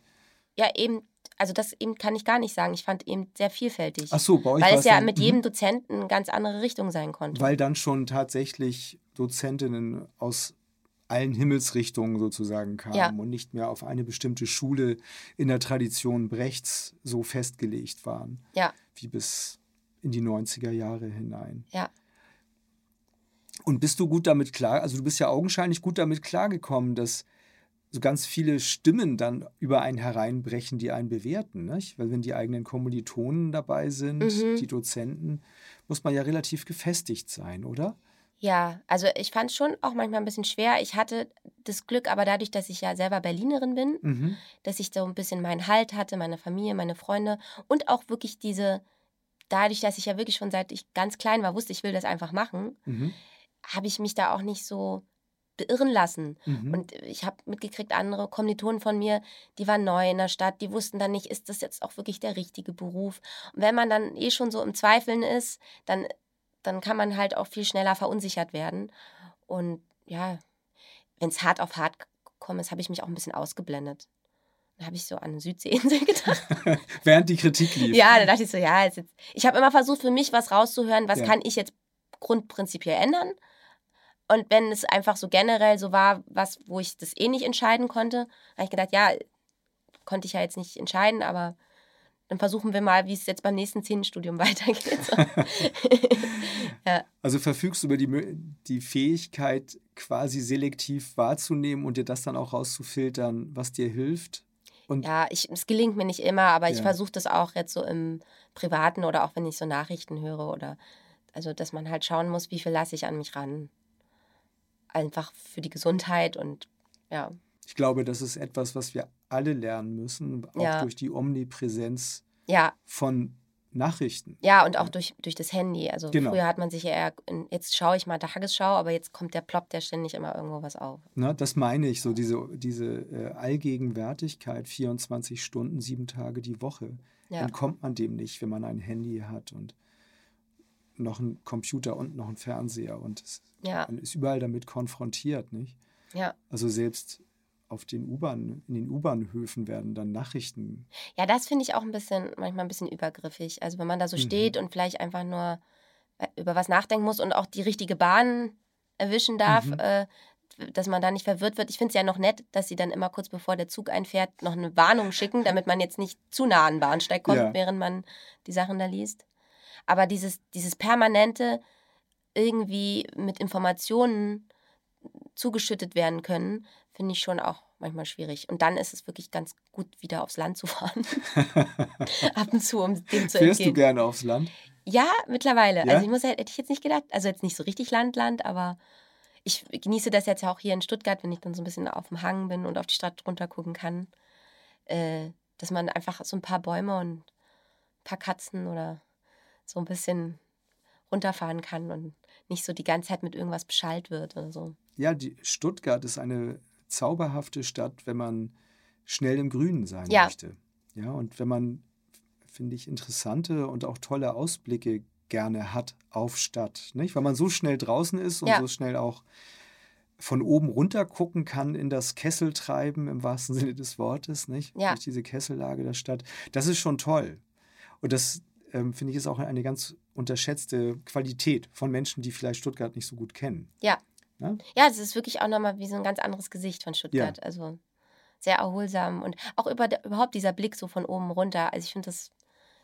Ja, eben, also das eben kann ich gar nicht sagen. Ich fand eben sehr vielfältig. Ach so, bei euch weil es ja dann- mit mhm. jedem Dozenten eine ganz andere Richtung sein konnte. Weil dann schon tatsächlich Dozentinnen aus allen Himmelsrichtungen sozusagen kamen Ja. und nicht mehr auf eine bestimmte Schule in der Tradition Brechts so festgelegt waren, ja, wie bis in die 90er Jahre hinein. ja. Und bist du gut damit klar, also du bist ja augenscheinlich gut damit klargekommen, dass so ganz viele Stimmen dann über einen hereinbrechen, die einen bewerten. Nicht? Weil wenn die eigenen Kommilitonen dabei sind, Mhm. die Dozenten, muss man ja relativ gefestigt sein, oder? Ja, also ich fand es schon auch manchmal ein bisschen schwer. Ich hatte das Glück, aber dadurch, dass ich ja selber Berlinerin bin, Mhm. dass ich so ein bisschen meinen Halt hatte, meine Familie, meine Freunde und auch wirklich diese, dadurch, dass ich ja wirklich schon seit ich ganz klein war, wusste, ich will das einfach machen, Mhm. habe ich mich da auch nicht so beirren lassen. Mhm. Und ich habe mitgekriegt, andere Kommilitonen von mir, die waren neu in der Stadt, die wussten dann nicht, ist das jetzt auch wirklich der richtige Beruf. Und wenn man dann eh schon so im Zweifeln ist, dann, dann kann man halt auch viel schneller verunsichert werden. Und ja, wenn es hart auf hart gekommen ist, habe ich mich auch ein bisschen ausgeblendet. Dann habe ich so an eine Südseeinsel gedacht. Während die Kritik lief. ja, da dachte ich so, ja, jetzt, ich habe immer versucht, für mich was rauszuhören, was Ja. kann ich jetzt grundprinzipiell ändern. Und wenn es einfach so generell so war, was, wo ich das eh nicht entscheiden konnte, habe ich gedacht, ja, konnte ich ja jetzt nicht entscheiden, aber dann versuchen wir mal, wie es jetzt beim nächsten Szenenstudium weitergeht. Ja, Also verfügst du über die, die Fähigkeit, quasi selektiv wahrzunehmen und dir das dann auch rauszufiltern, was dir hilft? Und ja, ich, es gelingt mir nicht immer, aber ich ja. versuche das auch jetzt so im Privaten oder auch wenn ich so Nachrichten höre oder also dass man halt schauen muss, wie viel lasse ich an mich ran. Einfach für die Gesundheit und ja. Ich glaube, das ist etwas, was wir alle lernen müssen, auch ja. durch die Omnipräsenz ja. von Nachrichten. Ja, und auch durch, durch das Handy. Also genau. früher hat man sich ja eher, jetzt schaue ich mal Tagesschau, aber jetzt kommt der ploppt ja ständig immer irgendwo was auf. Na, das meine ich, so diese, diese äh, Allgegenwärtigkeit, 24 Stunden, sieben Tage die Woche. Ja. Entkommt man dem nicht, wenn man ein Handy hat und noch einen Computer und noch einen Fernseher. Und es, ja. man ist überall damit konfrontiert, nicht? Ja. Also selbst auf den U-Bahn, in den U-Bahnhöfen werden dann Nachrichten. Ja, das finde ich auch ein bisschen, manchmal ein bisschen übergriffig. Also wenn man da so mhm. steht und vielleicht einfach nur äh, über was nachdenken muss und auch die richtige Bahn erwischen darf, mhm. äh, dass man da nicht verwirrt wird. Ich finde es ja noch nett, dass sie dann immer kurz bevor der Zug einfährt, noch eine Warnung schicken, damit man jetzt nicht zu nah an den Bahnsteig kommt, ja. während man die Sachen da liest. Aber dieses, dieses permanente irgendwie mit Informationen zugeschüttet werden können, finde ich schon auch manchmal schwierig. Und dann ist es wirklich ganz gut, wieder aufs Land zu fahren. Ab und zu, um dem zu Fährst entgehen. Fährst du gerne aufs Land? Ja, mittlerweile. Ja? Also ich muss hätte ich jetzt nicht gedacht, also jetzt nicht so richtig Land, Land, aber ich genieße das jetzt ja auch hier in Stuttgart, wenn ich dann so ein bisschen auf dem Hang bin und auf die Stadt runter gucken kann. Äh, dass man einfach so ein paar Bäume und ein paar Katzen oder so ein bisschen runterfahren kann und nicht so die ganze Zeit mit irgendwas beschallt wird oder so. Ja, die Stuttgart ist eine zauberhafte Stadt, wenn man schnell im Grünen sein ja. möchte. Ja, und wenn man, finde ich, interessante und auch tolle Ausblicke gerne hat auf Stadt. Nicht? Weil man so schnell draußen ist und ja. so schnell auch von oben runter gucken kann in das Kesseltreiben im wahrsten Sinne des Wortes, nicht? Ja. Durch diese Kessellage der Stadt. Das ist schon toll. Und das ähm, finde ich ist auch eine ganz unterschätzte Qualität von Menschen, die vielleicht Stuttgart nicht so gut kennen. Ja, Ne? Ja, es ist wirklich auch nochmal wie so ein ganz anderes Gesicht von Stuttgart. Ja. Also sehr erholsam und auch über, überhaupt dieser Blick so von oben runter. Also ich finde das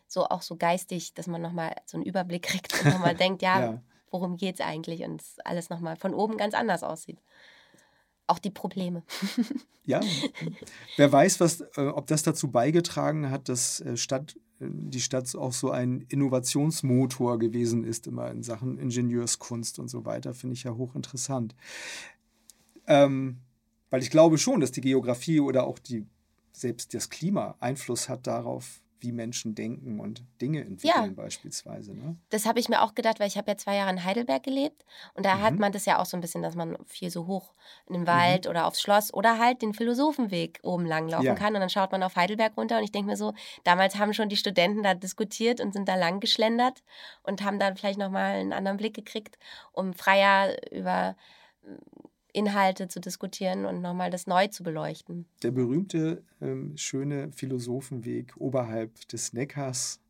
so auch so geistig, dass man nochmal so einen Überblick kriegt und nochmal denkt, ja, ja, worum geht es eigentlich und alles nochmal von oben ganz anders aussieht. Auch die Probleme. ja, wer weiß, was, äh, ob das dazu beigetragen hat, dass äh, Stadt die Stadt auch so ein Innovationsmotor gewesen ist, immer in Sachen Ingenieurskunst und so weiter, finde ich ja hochinteressant. Ähm, weil ich glaube schon, dass die Geografie oder auch die, selbst das Klima Einfluss hat darauf, wie Menschen denken und Dinge entwickeln ja. beispielsweise. Ne? Das habe ich mir auch gedacht, weil ich habe ja zwei Jahre in Heidelberg gelebt und da mhm. hat man das ja auch so ein bisschen, dass man viel so hoch in den Wald mhm. oder aufs Schloss oder halt den Philosophenweg oben lang laufen ja. kann und dann schaut man auf Heidelberg runter und ich denke mir so, damals haben schon die Studenten da diskutiert und sind da lang geschlendert und haben dann vielleicht nochmal einen anderen Blick gekriegt, um freier über Inhalte zu diskutieren und nochmal das neu zu beleuchten. Der berühmte, ähm, schöne Philosophenweg oberhalb des Neckars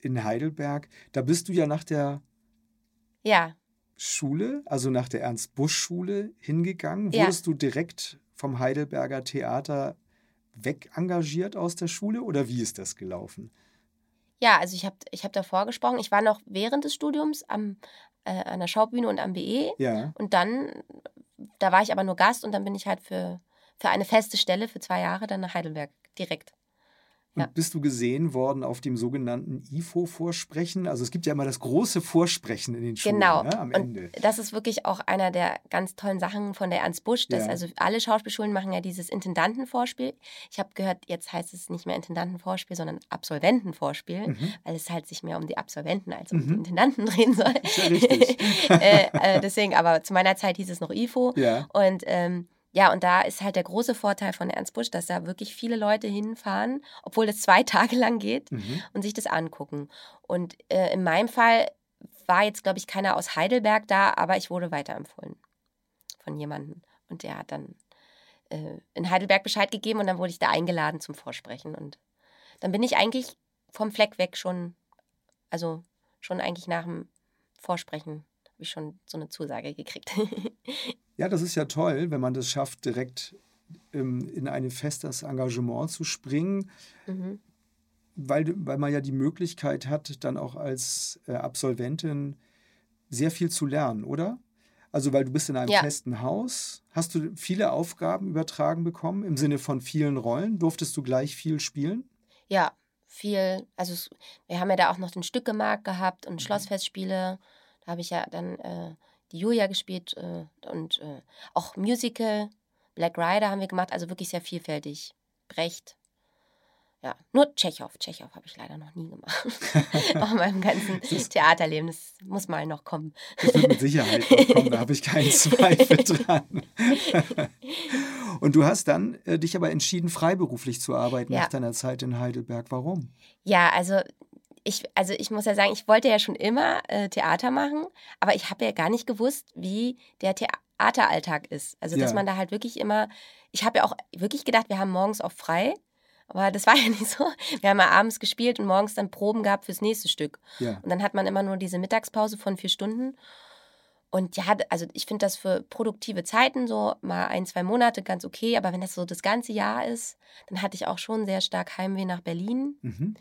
in Heidelberg, da bist du ja nach der ja. Schule, also nach der Ernst-Busch-Schule hingegangen. Ja. Wurdest du direkt vom Heidelberger Theater weg engagiert aus der Schule oder wie ist das gelaufen? Ja, also ich habe ich hab davor gesprochen. Ich war noch während des Studiums am, äh, an der Schaubühne und am BE. Ja. Und dann da war ich aber nur Gast und dann bin ich halt für, für eine feste Stelle für zwei Jahre dann nach Heidelberg direkt. Und ja. bist du gesehen worden auf dem sogenannten IFO-Vorsprechen? Also es gibt ja immer das große Vorsprechen in den Schulen genau. Ne, am Ende. Und das ist wirklich auch einer der ganz tollen Sachen von der Ernst Busch. Dass, ja. Also alle Schauspielschulen machen ja dieses Intendantenvorspiel. Ich habe gehört, jetzt heißt es nicht mehr Intendantenvorspiel, sondern Absolventenvorspiel, mhm. weil es halt sich mehr um die Absolventen als um mhm. die Intendanten drehen soll. Ja richtig. äh, äh, deswegen, aber zu meiner Zeit hieß es noch IFO. Ja. Und ähm, ja, und da ist halt der große Vorteil von Ernst Busch, dass da wirklich viele Leute hinfahren, obwohl das zwei Tage lang geht mhm. und sich das angucken. Und äh, in meinem Fall war jetzt, glaube ich, keiner aus Heidelberg da, aber ich wurde weiterempfohlen von jemandem. Und der hat dann äh, in Heidelberg Bescheid gegeben und dann wurde ich da eingeladen zum Vorsprechen. Und dann bin ich eigentlich vom Fleck weg schon, also schon eigentlich nach dem Vorsprechen habe ich schon so eine Zusage gekriegt. Ja, das ist ja toll, wenn man das schafft, direkt ähm, in ein festes Engagement zu springen, mhm. weil, weil man ja die Möglichkeit hat, dann auch als äh, Absolventin sehr viel zu lernen, oder? Also, weil du bist in einem Ja. festen Haus. Hast du viele Aufgaben übertragen bekommen im Sinne von vielen Rollen? Durftest du gleich viel spielen? Ja, viel. Also es, wir haben ja da auch noch den Stückemarkt gehabt Mhm. und Schlossfestspiele. Da habe ich ja dann äh, die Julia gespielt äh, und äh, auch Musical. Black Rider haben wir gemacht, also wirklich sehr vielfältig. Brecht. Ja, nur Tschechow. Tschechow habe ich leider noch nie gemacht. auch in meinem ganzen Theaterleben. Das muss mal noch kommen. Das wird mit Sicherheit noch kommen, da habe ich keinen Zweifel dran. Und du hast dann äh, dich aber entschieden, freiberuflich zu arbeiten Ja. nach deiner Zeit in Heidelberg. Warum? Ja, also ich, also ich muss ja sagen, ich wollte ja schon immer äh, Theater machen, aber ich habe ja gar nicht gewusst, wie der Theateralltag ist. Also, dass Ja. man da halt wirklich immer, ich habe ja auch wirklich gedacht, wir haben morgens auch frei, aber das war ja nicht so. Wir haben ja abends gespielt und morgens dann Proben gehabt fürs nächste Stück. Ja. Und dann hat man immer nur diese Mittagspause von vier Stunden. Und ja, also ich finde das für produktive Zeiten so mal ein, zwei Monate ganz okay, aber wenn das so das ganze Jahr ist, dann hatte ich auch schon sehr stark Heimweh nach Berlin Mhm.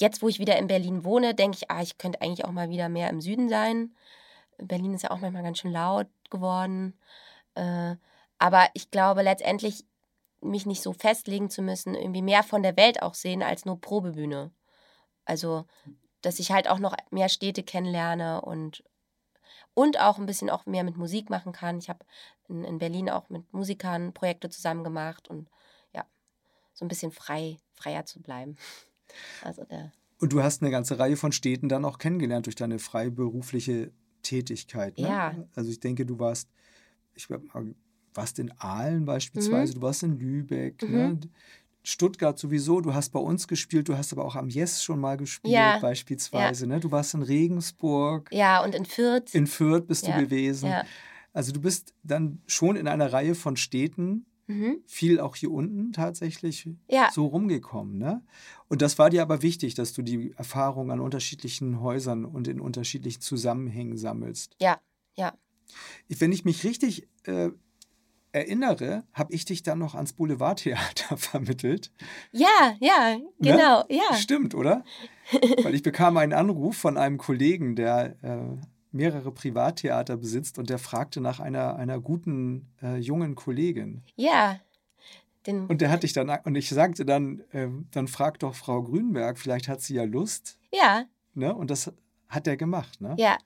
Jetzt, wo ich wieder in Berlin wohne, denke ich, ah, ich könnte eigentlich auch mal wieder mehr im Süden sein. Berlin ist ja auch manchmal ganz schön laut geworden. Äh, aber ich glaube letztendlich, mich nicht so festlegen zu müssen, irgendwie mehr von der Welt auch sehen als nur Probebühne. Also, dass ich halt auch noch mehr Städte kennenlerne und, und auch ein bisschen auch mehr mit Musik machen kann. Ich habe in, in Berlin auch mit Musikern Projekte zusammen gemacht und ja, so ein bisschen frei, freier zu bleiben. Also der Und du hast eine ganze Reihe von Städten dann auch kennengelernt durch deine freiberufliche Tätigkeit. Ne? Ja. Also ich denke, du warst, ich war- warst in Aalen beispielsweise, Mhm. du warst in Lübeck, Mhm. ne? Stuttgart sowieso, du hast bei uns gespielt, du hast aber auch am Yes schon mal gespielt Ja. beispielsweise. Ne? Du warst in Regensburg, Ja, und in Fürth. in Fürth bist Ja, du gewesen. ja. Also du bist dann schon in einer Reihe von Städten, Mhm. viel auch hier unten tatsächlich Ja. so rumgekommen. Ne? Und das war dir aber wichtig, dass du die Erfahrung an unterschiedlichen Häusern und in unterschiedlichen Zusammenhängen sammelst. Ja, ja. Wenn ich mich richtig äh, erinnere, habe ich dich dann noch ans Boulevardtheater vermittelt. Ja, ja, genau, ja. Stimmt, oder? Weil ich bekam einen Anruf von einem Kollegen, der äh, mehrere Privattheater besitzt und der fragte nach einer, einer guten äh, jungen Kollegin. Ja. Den, Und der hatte ich dann, und ich sagte dann, ähm, dann fragt doch Frau Grünberg, vielleicht hat sie ja Lust. ja, Ne? Und das hat er gemacht. Ne? ja.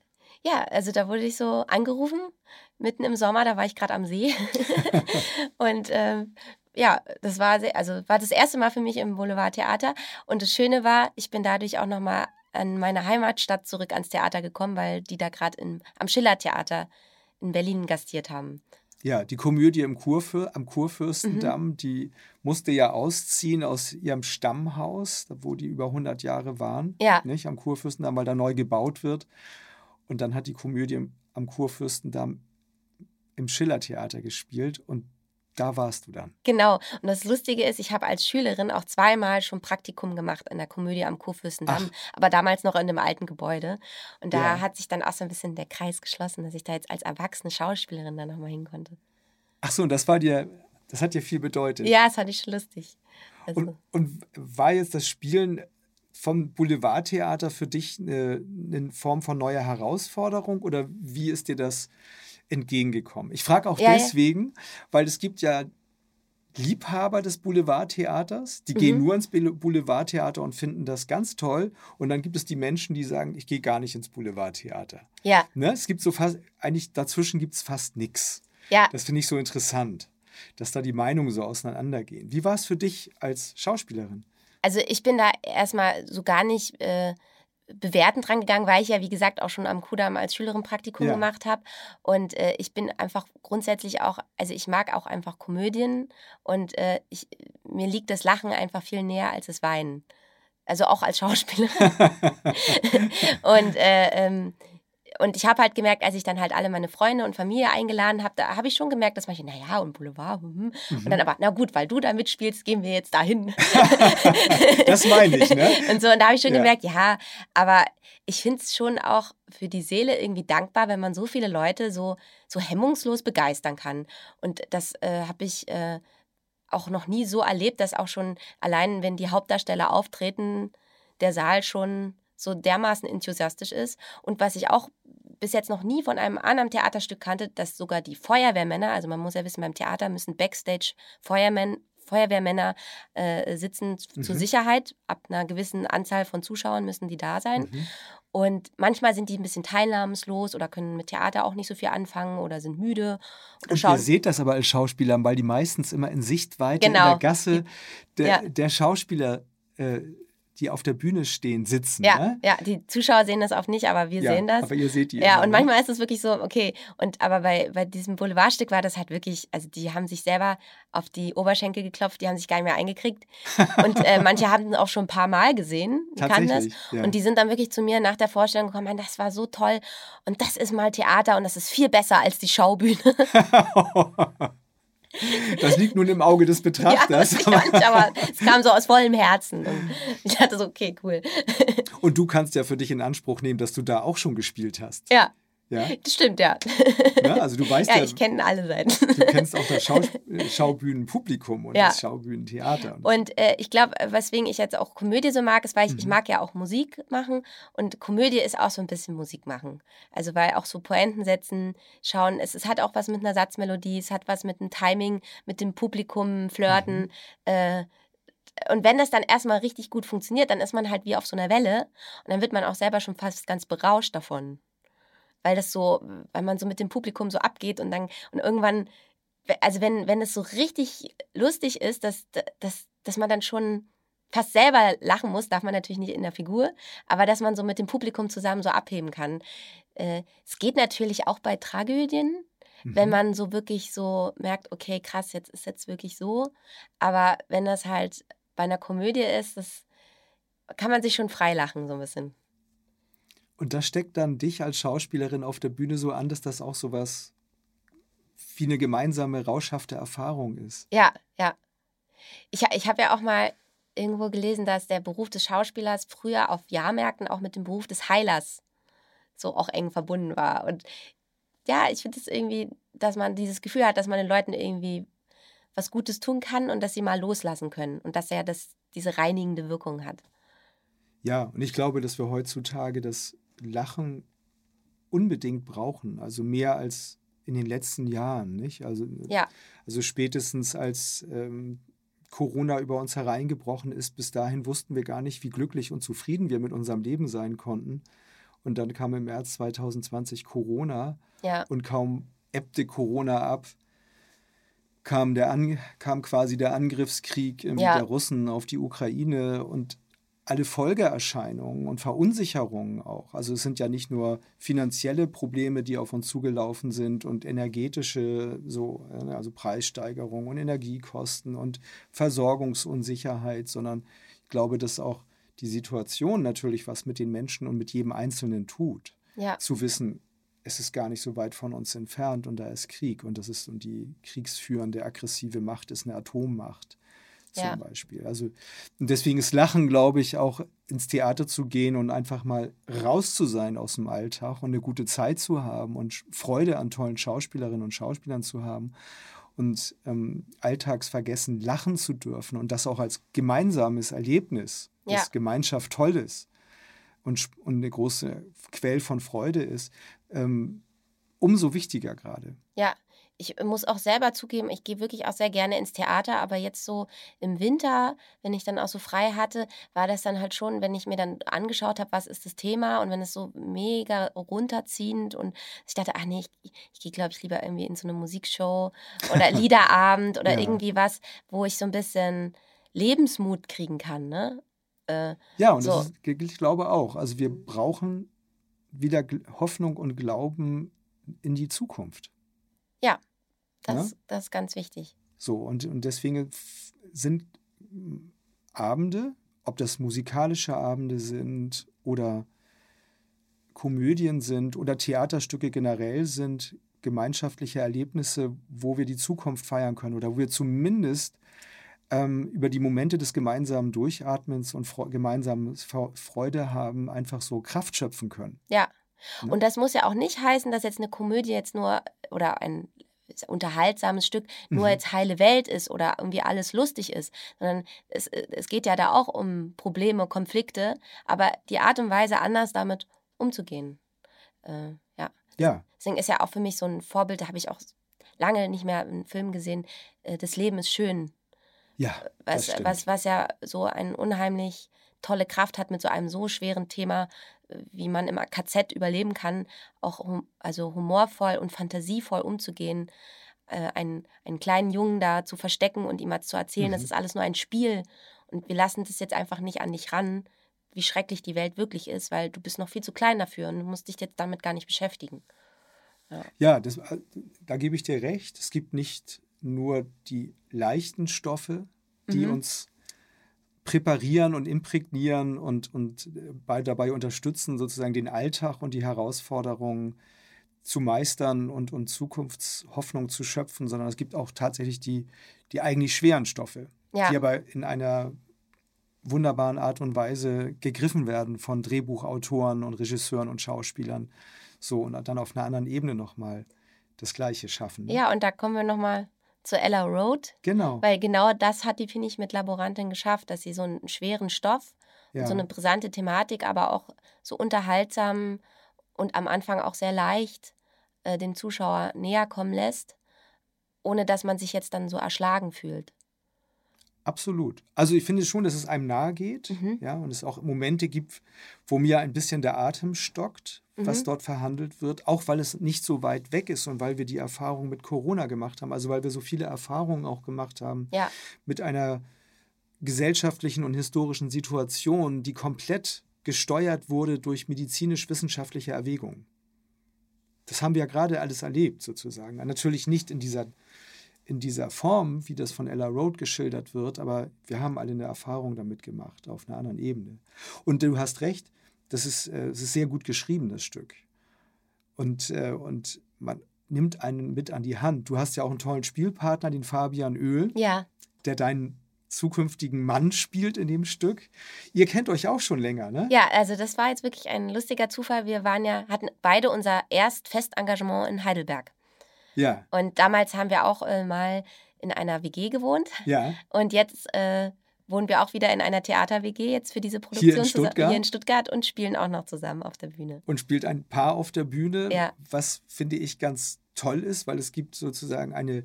Ja, also da wurde ich so angerufen, mitten im Sommer, da war ich gerade am See. und ähm, ja, das war sehr, also war das erste Mal für mich im Boulevardtheater. Und das Schöne war, ich bin dadurch auch nochmal an meine Heimatstadt zurück ans Theater gekommen, weil die da gerade am Schillertheater in Berlin gastiert haben. Ja, die Komödie im Kurfür am Kurfürstendamm, Mhm. die musste ja ausziehen aus ihrem Stammhaus, wo die über 100 Jahre waren, Ja. nicht, am Kurfürstendamm, weil da neu gebaut wird. Und dann hat die Komödie am Kurfürstendamm im Schillertheater gespielt und da warst du dann. Genau. Und das Lustige ist, ich habe als Schülerin auch zweimal schon Praktikum gemacht in der Komödie am Kurfürstendamm, aber damals noch in dem alten Gebäude. Und da Ja. hat sich dann auch so ein bisschen der Kreis geschlossen, dass ich da jetzt als erwachsene Schauspielerin dann nochmal hin konnte. Ach so, und das war dir, das hat dir viel bedeutet. Ja, das fand ich schon lustig. Also, Und, und war jetzt das Spielen vom Boulevardtheater für dich eine, eine Form von neuer Herausforderung oder wie ist dir das entgegengekommen? Ich frage auch Ja, ja. deswegen, weil es gibt ja Liebhaber des Boulevardtheaters, die gehen Mhm. nur ins Boule- Boulevardtheater und finden das ganz toll. Und dann gibt es die Menschen, die sagen, ich gehe gar nicht ins Boulevardtheater. ja, Ne? Es gibt so fast, eigentlich dazwischen gibt es fast nichts. ja. Das finde ich so interessant, dass da die Meinungen so auseinandergehen. Wie war es für dich als Schauspielerin? Also ich bin da erstmal so gar nicht äh, bewertend dran gegangen, weil ich ja, wie gesagt, auch schon am Kudamm als Schülerin Praktikum Ja. gemacht habe. Und äh, ich bin einfach grundsätzlich auch, also ich mag auch einfach Komödien und äh, ich, mir liegt das Lachen einfach viel näher als das Weinen. Also auch als Schauspielerin. und äh, ähm, und ich habe halt gemerkt, als ich dann halt alle meine Freunde und Familie eingeladen habe, da habe ich schon gemerkt, dass manche, naja, und Boulevard, hm. und dann aber, na gut, weil du da mitspielst, gehen wir jetzt dahin. Das meine ich, ne? Und so, und da habe ich schon Ja. gemerkt, ja, aber ich finde es schon auch für die Seele irgendwie dankbar, wenn man so viele Leute so, so hemmungslos begeistern kann. Und das äh, habe ich äh, auch noch nie so erlebt, dass auch schon allein, wenn die Hauptdarsteller auftreten, der Saal schon so dermaßen enthusiastisch ist. Und was ich auch bis jetzt noch nie von einem anderen Theaterstück kannte, dass sogar die Feuerwehrmänner, also man muss ja wissen, beim Theater müssen Backstage Feuermen, Feuerwehrmänner äh, sitzen mhm. zur Sicherheit. Ab einer gewissen Anzahl von Zuschauern müssen die da sein. Mhm. Und manchmal sind die ein bisschen teilnahmslos oder können mit Theater auch nicht so viel anfangen oder sind müde. Und ihr seht das aber als Schauspieler, weil die meistens immer in Sichtweite genau. in der Gasse der, ja. der Schauspieler äh, die auf der Bühne stehen, sitzen. Ja, ne? ja, die Zuschauer sehen das oft nicht, aber wir ja, sehen das. Aber ihr seht die. Ja, immer, und ne? manchmal ist es wirklich so, okay, und aber bei, bei diesem Boulevardstück war das halt wirklich, also die haben sich selber auf die Oberschenkel geklopft, die haben sich gar nicht mehr eingekriegt. und äh, manche haben auch schon ein paar Mal gesehen, kannten das. Ja. Und die sind dann wirklich zu mir nach der Vorstellung gekommen, das war so toll und das ist mal Theater und das ist viel besser als die Schaubühne. Das liegt nun im Auge des Betrachters. Ja, aber, nicht, aber es kam so aus vollem Herzen. Und ich dachte so, okay, cool. Und du kannst ja für dich in Anspruch nehmen, dass du da auch schon gespielt hast. Ja, ja? Das stimmt, ja. ja also du weißt ja. Ja, ich kenne alle Seiten. Du kennst auch das Schau Schaubühnenpublikum und ja. das Schaubühnentheater. Und, und äh, ich glaube, weswegen ich jetzt auch Komödie so mag, ist, weil ich, mhm. ich mag ja auch Musik machen und Komödie ist auch so ein bisschen Musik machen. Also weil auch so Pointen setzen, schauen, es, es hat auch was mit einer Satzmelodie, es hat was mit einem Timing, mit dem Publikum flirten. Mhm. Äh, und wenn das dann erstmal richtig gut funktioniert, dann ist man halt wie auf so einer Welle und dann wird man auch selber schon fast ganz berauscht davon weil das so, weil man so mit dem Publikum so abgeht und dann und irgendwann, also wenn, wenn es so richtig lustig ist, dass, dass, dass man dann schon fast selber lachen muss, darf man natürlich nicht in der Figur, aber dass man so mit dem Publikum zusammen so abheben kann. Äh, es geht natürlich auch bei Tragödien, mhm. wenn man so wirklich so merkt, okay, krass, jetzt ist jetzt wirklich so. Aber wenn das halt bei einer Komödie ist, das kann man sich schon frei lachen, so ein bisschen. Und das steckt dann dich als Schauspielerin auf der Bühne so an, dass das auch so was wie eine gemeinsame, rauschhafte Erfahrung ist. Ja, ja. Ich, ich habe ja auch mal irgendwo gelesen, dass der Beruf des Schauspielers früher auf Jahrmärkten auch mit dem Beruf des Heilers so auch eng verbunden war. Und ja, ich finde es irgendwie, dass man dieses Gefühl hat, dass man den Leuten irgendwie was Gutes tun kann und dass sie mal loslassen können und dass er das, diese reinigende Wirkung hat. Ja, und ich glaube, dass wir heutzutage das Lachen unbedingt brauchen, also mehr als in den letzten Jahren, nicht? Also, ja. also spätestens als ähm, Corona über uns hereingebrochen ist, bis dahin wussten wir gar nicht, wie glücklich und zufrieden wir mit unserem Leben sein konnten. Und dann kam im März 2020 Corona ja. und kaum ebbte Corona ab, kam, der An kam quasi der Angriffskrieg ja. der Russen auf die Ukraine und alle Folgeerscheinungen und Verunsicherungen auch. Also es sind ja nicht nur finanzielle Probleme, die auf uns zugelaufen sind und energetische, so, äh, also Preissteigerungen und Energiekosten und Versorgungsunsicherheit, sondern ich glaube, dass auch die Situation natürlich was mit den Menschen und mit jedem Einzelnen tut. Ja. Zu wissen, es ist gar nicht so weit von uns entfernt und da ist Krieg und das ist und die kriegsführende aggressive Macht ist eine Atommacht zum ja. Beispiel. Also deswegen ist Lachen, glaube ich, auch ins Theater zu gehen und einfach mal raus zu sein aus dem Alltag und eine gute Zeit zu haben und Freude an tollen Schauspielerinnen und Schauspielern zu haben und ähm, alltagsvergessen lachen zu dürfen und das auch als gemeinsames Erlebnis, ja. dass Gemeinschaft toll ist und, und eine große Quelle von Freude ist, ähm, umso wichtiger gerade. Ja, ich muss auch selber zugeben, ich gehe wirklich auch sehr gerne ins Theater, aber jetzt so im Winter, wenn ich dann auch so frei hatte, war das dann halt schon, wenn ich mir dann angeschaut habe, was ist das Thema und wenn es so mega runterziehend und ich dachte, ach nee, ich, ich gehe, glaube ich, lieber irgendwie in so eine Musikshow oder Liederabend oder ja. irgendwie was, wo ich so ein bisschen Lebensmut kriegen kann, ne? Äh, ja, und so. das ist, ich glaube auch. Also wir brauchen wieder Hoffnung und Glauben in die Zukunft. Ja, das, ja? das ist ganz wichtig. So, und, und deswegen sind Abende, ob das musikalische Abende sind oder Komödien sind oder Theaterstücke generell sind, gemeinschaftliche Erlebnisse, wo wir die Zukunft feiern können oder wo wir zumindest ähm, über die Momente des gemeinsamen Durchatmens und gemeinsamen Freude haben, einfach so Kraft schöpfen können. Ja. Ne? Und das muss ja auch nicht heißen, dass jetzt eine Komödie jetzt nur oder ein unterhaltsames Stück nur mhm. jetzt heile Welt ist oder irgendwie alles lustig ist, sondern es, es geht ja da auch um Probleme, Konflikte, aber die Art und Weise, anders damit umzugehen. Äh, ja. Ja. Deswegen ist ja auch für mich so ein Vorbild, da habe ich auch lange nicht mehr einen Film gesehen, äh, Das Leben ist schön. Ja, was, das stimmt. was, was ja so eine unheimlich tolle Kraft hat mit so einem so schweren Thema, äh, wie man im KZ überleben kann, auch hum- also humorvoll und fantasievoll umzugehen, äh, einen, einen kleinen Jungen da zu verstecken und ihm zu erzählen, das Mhm. ist alles nur ein Spiel und wir lassen das jetzt einfach nicht an dich ran, wie schrecklich die Welt wirklich ist, weil du bist noch viel zu klein dafür und du musst dich jetzt damit gar nicht beschäftigen. Ja, das, äh, da gebe ich dir recht. Es gibt nicht nur die leichten Stoffe, die Mhm. uns präparieren und imprägnieren und, und äh, bei, dabei unterstützen, sozusagen den Alltag und die Herausforderungen zu meistern und, und Zukunftshoffnung zu schöpfen, sondern es gibt auch tatsächlich die, die eigentlich schweren Stoffe, Ja. die aber in einer wunderbaren Art und Weise gegriffen werden von Drehbuchautoren und Regisseuren und Schauspielern. So, und dann auf einer anderen Ebene nochmal das Gleiche schaffen. ne? Ja, und da kommen wir nochmal zu Ella Road, Genau. weil genau das hat die, finde ich, mit Laborantin geschafft, dass sie so einen schweren Stoff Ja. und so eine brisante Thematik, aber auch so unterhaltsam und am Anfang auch sehr leicht äh, dem Zuschauer näher kommen lässt, ohne dass man sich jetzt dann so erschlagen fühlt. Absolut. Also ich finde schon, dass es einem nahe geht, Mhm. ja, und es auch Momente gibt, wo mir ein bisschen der Atem stockt, was Mhm. dort verhandelt wird, auch weil es nicht so weit weg ist und weil wir die Erfahrung mit Corona gemacht haben, also weil wir so viele Erfahrungen auch gemacht haben Ja, mit einer gesellschaftlichen und historischen Situation, die komplett gesteuert wurde durch medizinisch-wissenschaftliche Erwägungen. Das haben wir ja gerade alles erlebt, sozusagen. Natürlich nicht in dieser, in dieser Form, wie das von Ella Road geschildert wird, aber wir haben alle eine Erfahrung damit gemacht, auf einer anderen Ebene. Und du hast recht, das ist, äh, es ist sehr gut geschrieben, das Stück. Und, äh, und man nimmt einen mit an die Hand. Du hast ja auch einen tollen Spielpartner, den Fabian Öhl ja, der deinen zukünftigen Mann spielt in dem Stück. Ihr kennt euch auch schon länger, ne? ja, also das war jetzt wirklich ein lustiger Zufall. Wir waren ja, hatten beide unser erst Festengagement in Heidelberg. Ja, Und damals haben wir auch äh, mal in einer WG gewohnt. ja. Und jetzt äh, wohnen wir auch wieder in einer Theater-WG jetzt für diese Produktion Hier in zusammen- Stuttgart? hier in Stuttgart und spielen auch noch zusammen auf der Bühne. Und spielt ein Paar auf der Bühne, Ja. was finde ich ganz toll ist, weil es gibt sozusagen eine,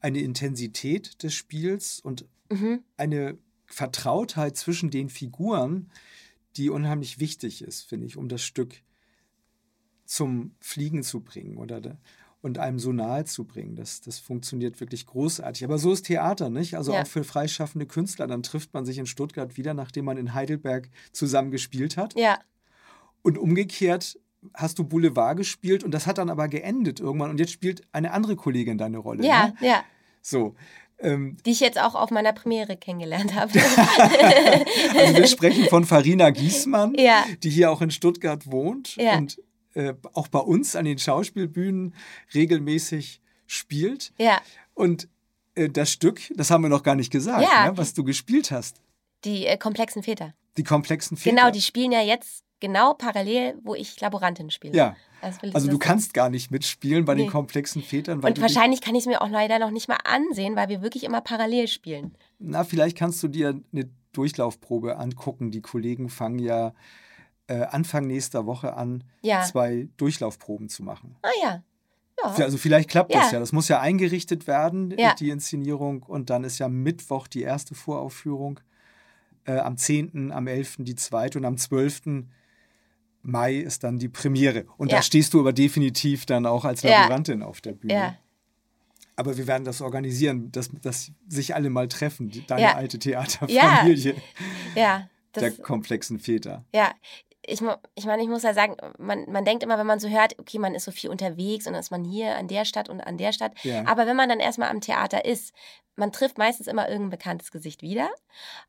eine Intensität des Spiels und Mhm. eine Vertrautheit zwischen den Figuren, die unheimlich wichtig ist, finde ich, um das Stück zum Fliegen zu bringen oder und einem so nahe zu bringen. Das, das funktioniert wirklich großartig. Aber so ist Theater, nicht? Also Ja. auch für freischaffende Künstler. Dann trifft man sich in Stuttgart wieder, nachdem man in Heidelberg zusammen gespielt hat. Ja, Und umgekehrt hast du Boulevard gespielt und das hat dann aber geendet irgendwann. Und jetzt spielt eine andere Kollegin deine Rolle. ja, Ne? ja. So. Ähm, Die ich jetzt auch auf meiner Premiere kennengelernt habe. Also wir sprechen von Farina Giesmann, Ja. die hier auch in Stuttgart wohnt Ja. und äh, auch bei uns an den Schauspielbühnen regelmäßig spielt. ja, Und äh, das Stück, das haben wir noch gar nicht gesagt, Ja. ne, was du gespielt hast. die äh, komplexen Väter. Die komplexen Väter. Genau, die spielen ja jetzt genau parallel, wo ich Laborantin spiele. Ja, also du kannst gar nicht mitspielen bei den Nee. komplexen Vätern. Und wahrscheinlich kann ich es mir auch leider noch nicht mal ansehen, weil wir wirklich immer parallel spielen. Na, vielleicht kannst du dir eine Durchlaufprobe angucken. Die Kollegen fangen ja äh, Anfang nächster Woche an, Ja. zwei Durchlaufproben zu machen. Ah ja. Ja. Also vielleicht klappt das Ja. ja. Das muss ja eingerichtet werden, Ja. die Inszenierung. Und dann ist ja Mittwoch die erste Voraufführung. Äh, am 10., am 11. die zweite und am 12. Mai ist dann die Premiere. Und Ja. da stehst du aber definitiv dann auch als Ja. Laborantin auf der Bühne. Ja. Aber wir werden das organisieren, dass, dass sich alle mal treffen, deine Ja. alte Theaterfamilie Ja. der Das, komplexen Väter. ja. Ich, ich meine, ich muss ja sagen, man, man denkt immer, wenn man so hört, okay, man ist so viel unterwegs und dann ist man hier an der Stadt und an der Stadt. Ja. Aber wenn man dann erstmal am Theater ist, man trifft meistens immer irgendein bekanntes Gesicht wieder.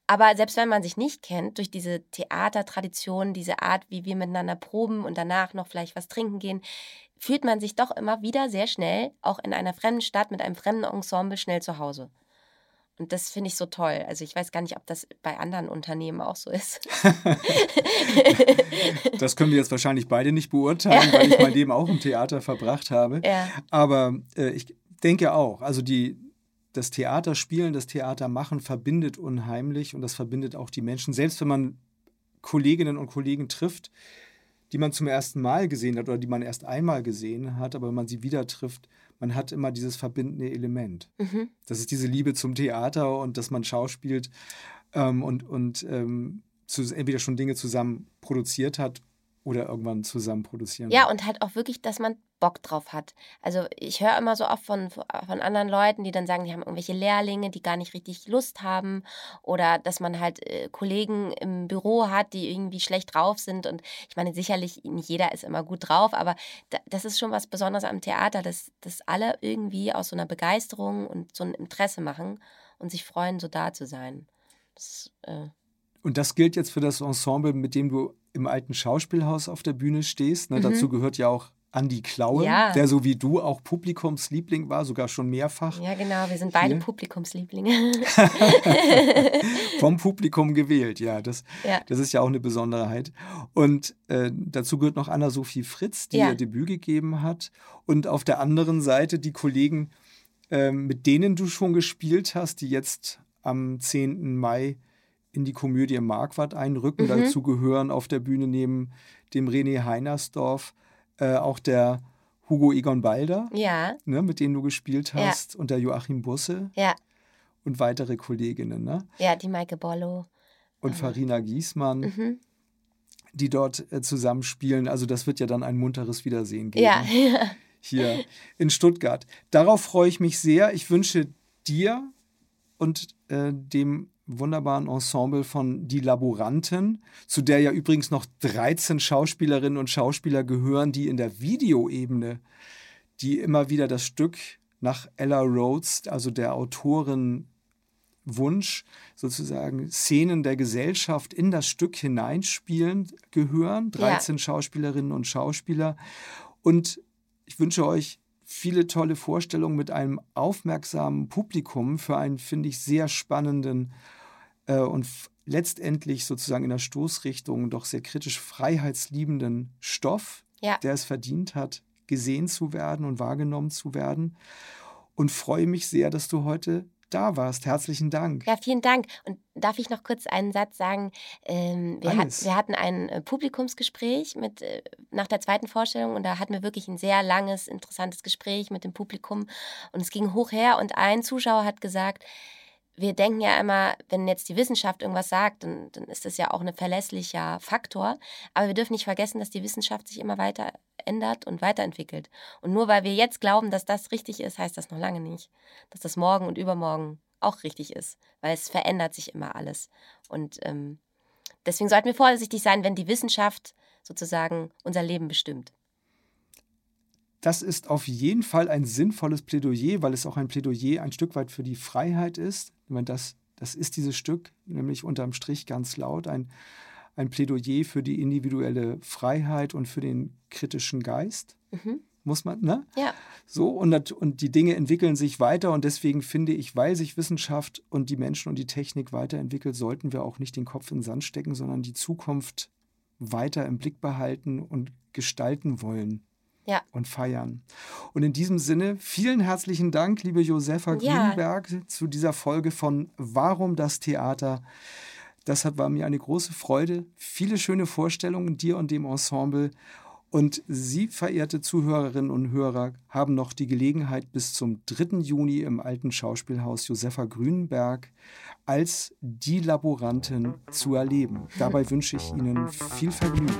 Aber selbst wenn man sich nicht kennt, durch diese Theatertradition, diese Art, wie wir miteinander proben und danach noch vielleicht was trinken gehen, fühlt man sich doch immer wieder sehr schnell, auch in einer fremden Stadt mit einem fremden Ensemble, schnell zu Hause. Und das finde ich so toll. Also ich weiß gar nicht, ob das bei anderen Unternehmen auch so ist. Das können wir jetzt wahrscheinlich beide nicht beurteilen, weil ich mein Leben auch im Theater verbracht habe. Ja. Aber äh, ich denke auch, also die, das Theaterspielen, das Theatermachen verbindet unheimlich und das verbindet auch die Menschen. Selbst wenn man Kolleginnen und Kollegen trifft, die man zum ersten Mal gesehen hat oder die man erst einmal gesehen hat, aber wenn man sie wieder trifft, man hat immer dieses verbindende Element. Mhm. Das ist diese Liebe zum Theater und dass man schauspielt ähm, und, und ähm, zu, entweder schon Dinge zusammen produziert hat oder irgendwann zusammen produzieren. Ja, und halt auch wirklich, dass man Bock drauf hat. Also ich höre immer so oft von, von anderen Leuten, die dann sagen, die haben irgendwelche Lehrlinge, die gar nicht richtig Lust haben oder dass man halt äh, Kollegen im Büro hat, die irgendwie schlecht drauf sind und ich meine, sicherlich nicht jeder ist immer gut drauf, aber da, das ist schon was Besonderes am Theater, dass, dass alle irgendwie aus so einer Begeisterung und so einem Interesse machen und sich freuen, so da zu sein. Das, äh und das gilt jetzt für das Ensemble, mit dem du im alten Schauspielhaus auf der Bühne stehst. Ne? Mhm. Dazu gehört ja auch Andi Klaue, ja. der so wie du auch Publikumsliebling war, sogar schon mehrfach. Ja, genau, wir sind beide Hier. Publikumslieblinge. Vom Publikum gewählt, ja das, ja. das ist ja auch eine Besonderheit. Und äh, dazu gehört noch Anna-Sophie Fritz, die ja. ihr Debüt gegeben hat. Und auf der anderen Seite die Kollegen, äh, mit denen du schon gespielt hast, die jetzt am 10. Mai in die Komödie Marquardt einrücken. Mhm. Dazu gehören auf der Bühne neben dem René Heinersdorf äh, auch der Hugo Egon Balder, ja. ne, mit dem du gespielt hast, ja. und der Joachim Busse ja. und weitere Kolleginnen. Ne? Ja, die Maike Bollo. Und mhm. Farina Giesmann, mhm. die dort äh, zusammenspielen. Also das wird ja dann ein munteres Wiedersehen geben. Ja. Hier in Stuttgart. Darauf freue ich mich sehr. Ich wünsche dir und äh, dem wunderbaren Ensemble von Die Laboranten, zu der ja übrigens noch 13 Schauspielerinnen und Schauspieler gehören, die in der Videoebene, die immer wieder das Stück nach Ella Rhodes, also der Autorin Wunsch, sozusagen Szenen der Gesellschaft in das Stück hineinspielen, gehören. 13 ja. Schauspielerinnen und Schauspieler. Und ich wünsche euch viele tolle Vorstellungen mit einem aufmerksamen Publikum für einen, finde ich, sehr spannenden äh, und letztendlich sozusagen in der Stoßrichtung doch sehr kritisch freiheitsliebenden Stoff, ja. der es verdient hat, gesehen zu werden und wahrgenommen zu werden. Und freue mich sehr, dass du heute da warst. Herzlichen Dank. Ja, vielen Dank. Und darf ich noch kurz einen Satz sagen? Ähm, wir, hat, wir, hatten ein äh, Publikumsgespräch mit, äh, nach der zweiten Vorstellung und da hatten wir wirklich ein sehr langes, interessantes Gespräch mit dem Publikum und es ging hoch her und ein Zuschauer hat gesagt, wir denken ja immer, wenn jetzt die Wissenschaft irgendwas sagt, dann, dann ist das ja auch ein verlässlicher Faktor. Aber wir dürfen nicht vergessen, dass die Wissenschaft sich immer weiter ändert und weiterentwickelt. Und nur weil wir jetzt glauben, dass das richtig ist, heißt das noch lange nicht, dass das morgen und übermorgen auch richtig ist. Weil es verändert sich immer alles. Und ähm, deswegen sollten wir vorsichtig sein, wenn die Wissenschaft sozusagen unser Leben bestimmt. Das ist auf jeden Fall ein sinnvolles Plädoyer, weil es auch ein Plädoyer ein Stück weit für die Freiheit ist. Das, das ist dieses Stück, nämlich unterm Strich ganz laut, ein, ein Plädoyer für die individuelle Freiheit und für den kritischen Geist. Mhm. Muss man, ne? Ja. So, und, und die Dinge entwickeln sich weiter und deswegen finde ich, weil sich Wissenschaft und die Menschen und die Technik weiterentwickelt, sollten wir auch nicht den Kopf in den Sand stecken, sondern die Zukunft weiter im Blick behalten und gestalten wollen ja. und feiern. Und in diesem Sinne, vielen herzlichen Dank, liebe Josefa ja. Grünberg, zu dieser Folge von Warum das Theater? Das war mir eine große Freude. Viele schöne Vorstellungen dir und dem Ensemble. Und Sie, verehrte Zuhörerinnen und Hörer, haben noch die Gelegenheit, bis zum 3. Juni im alten Schauspielhaus Josefa Grünberg als die Laborantin zu erleben. Dabei wünsche ich Ihnen viel Vergnügen.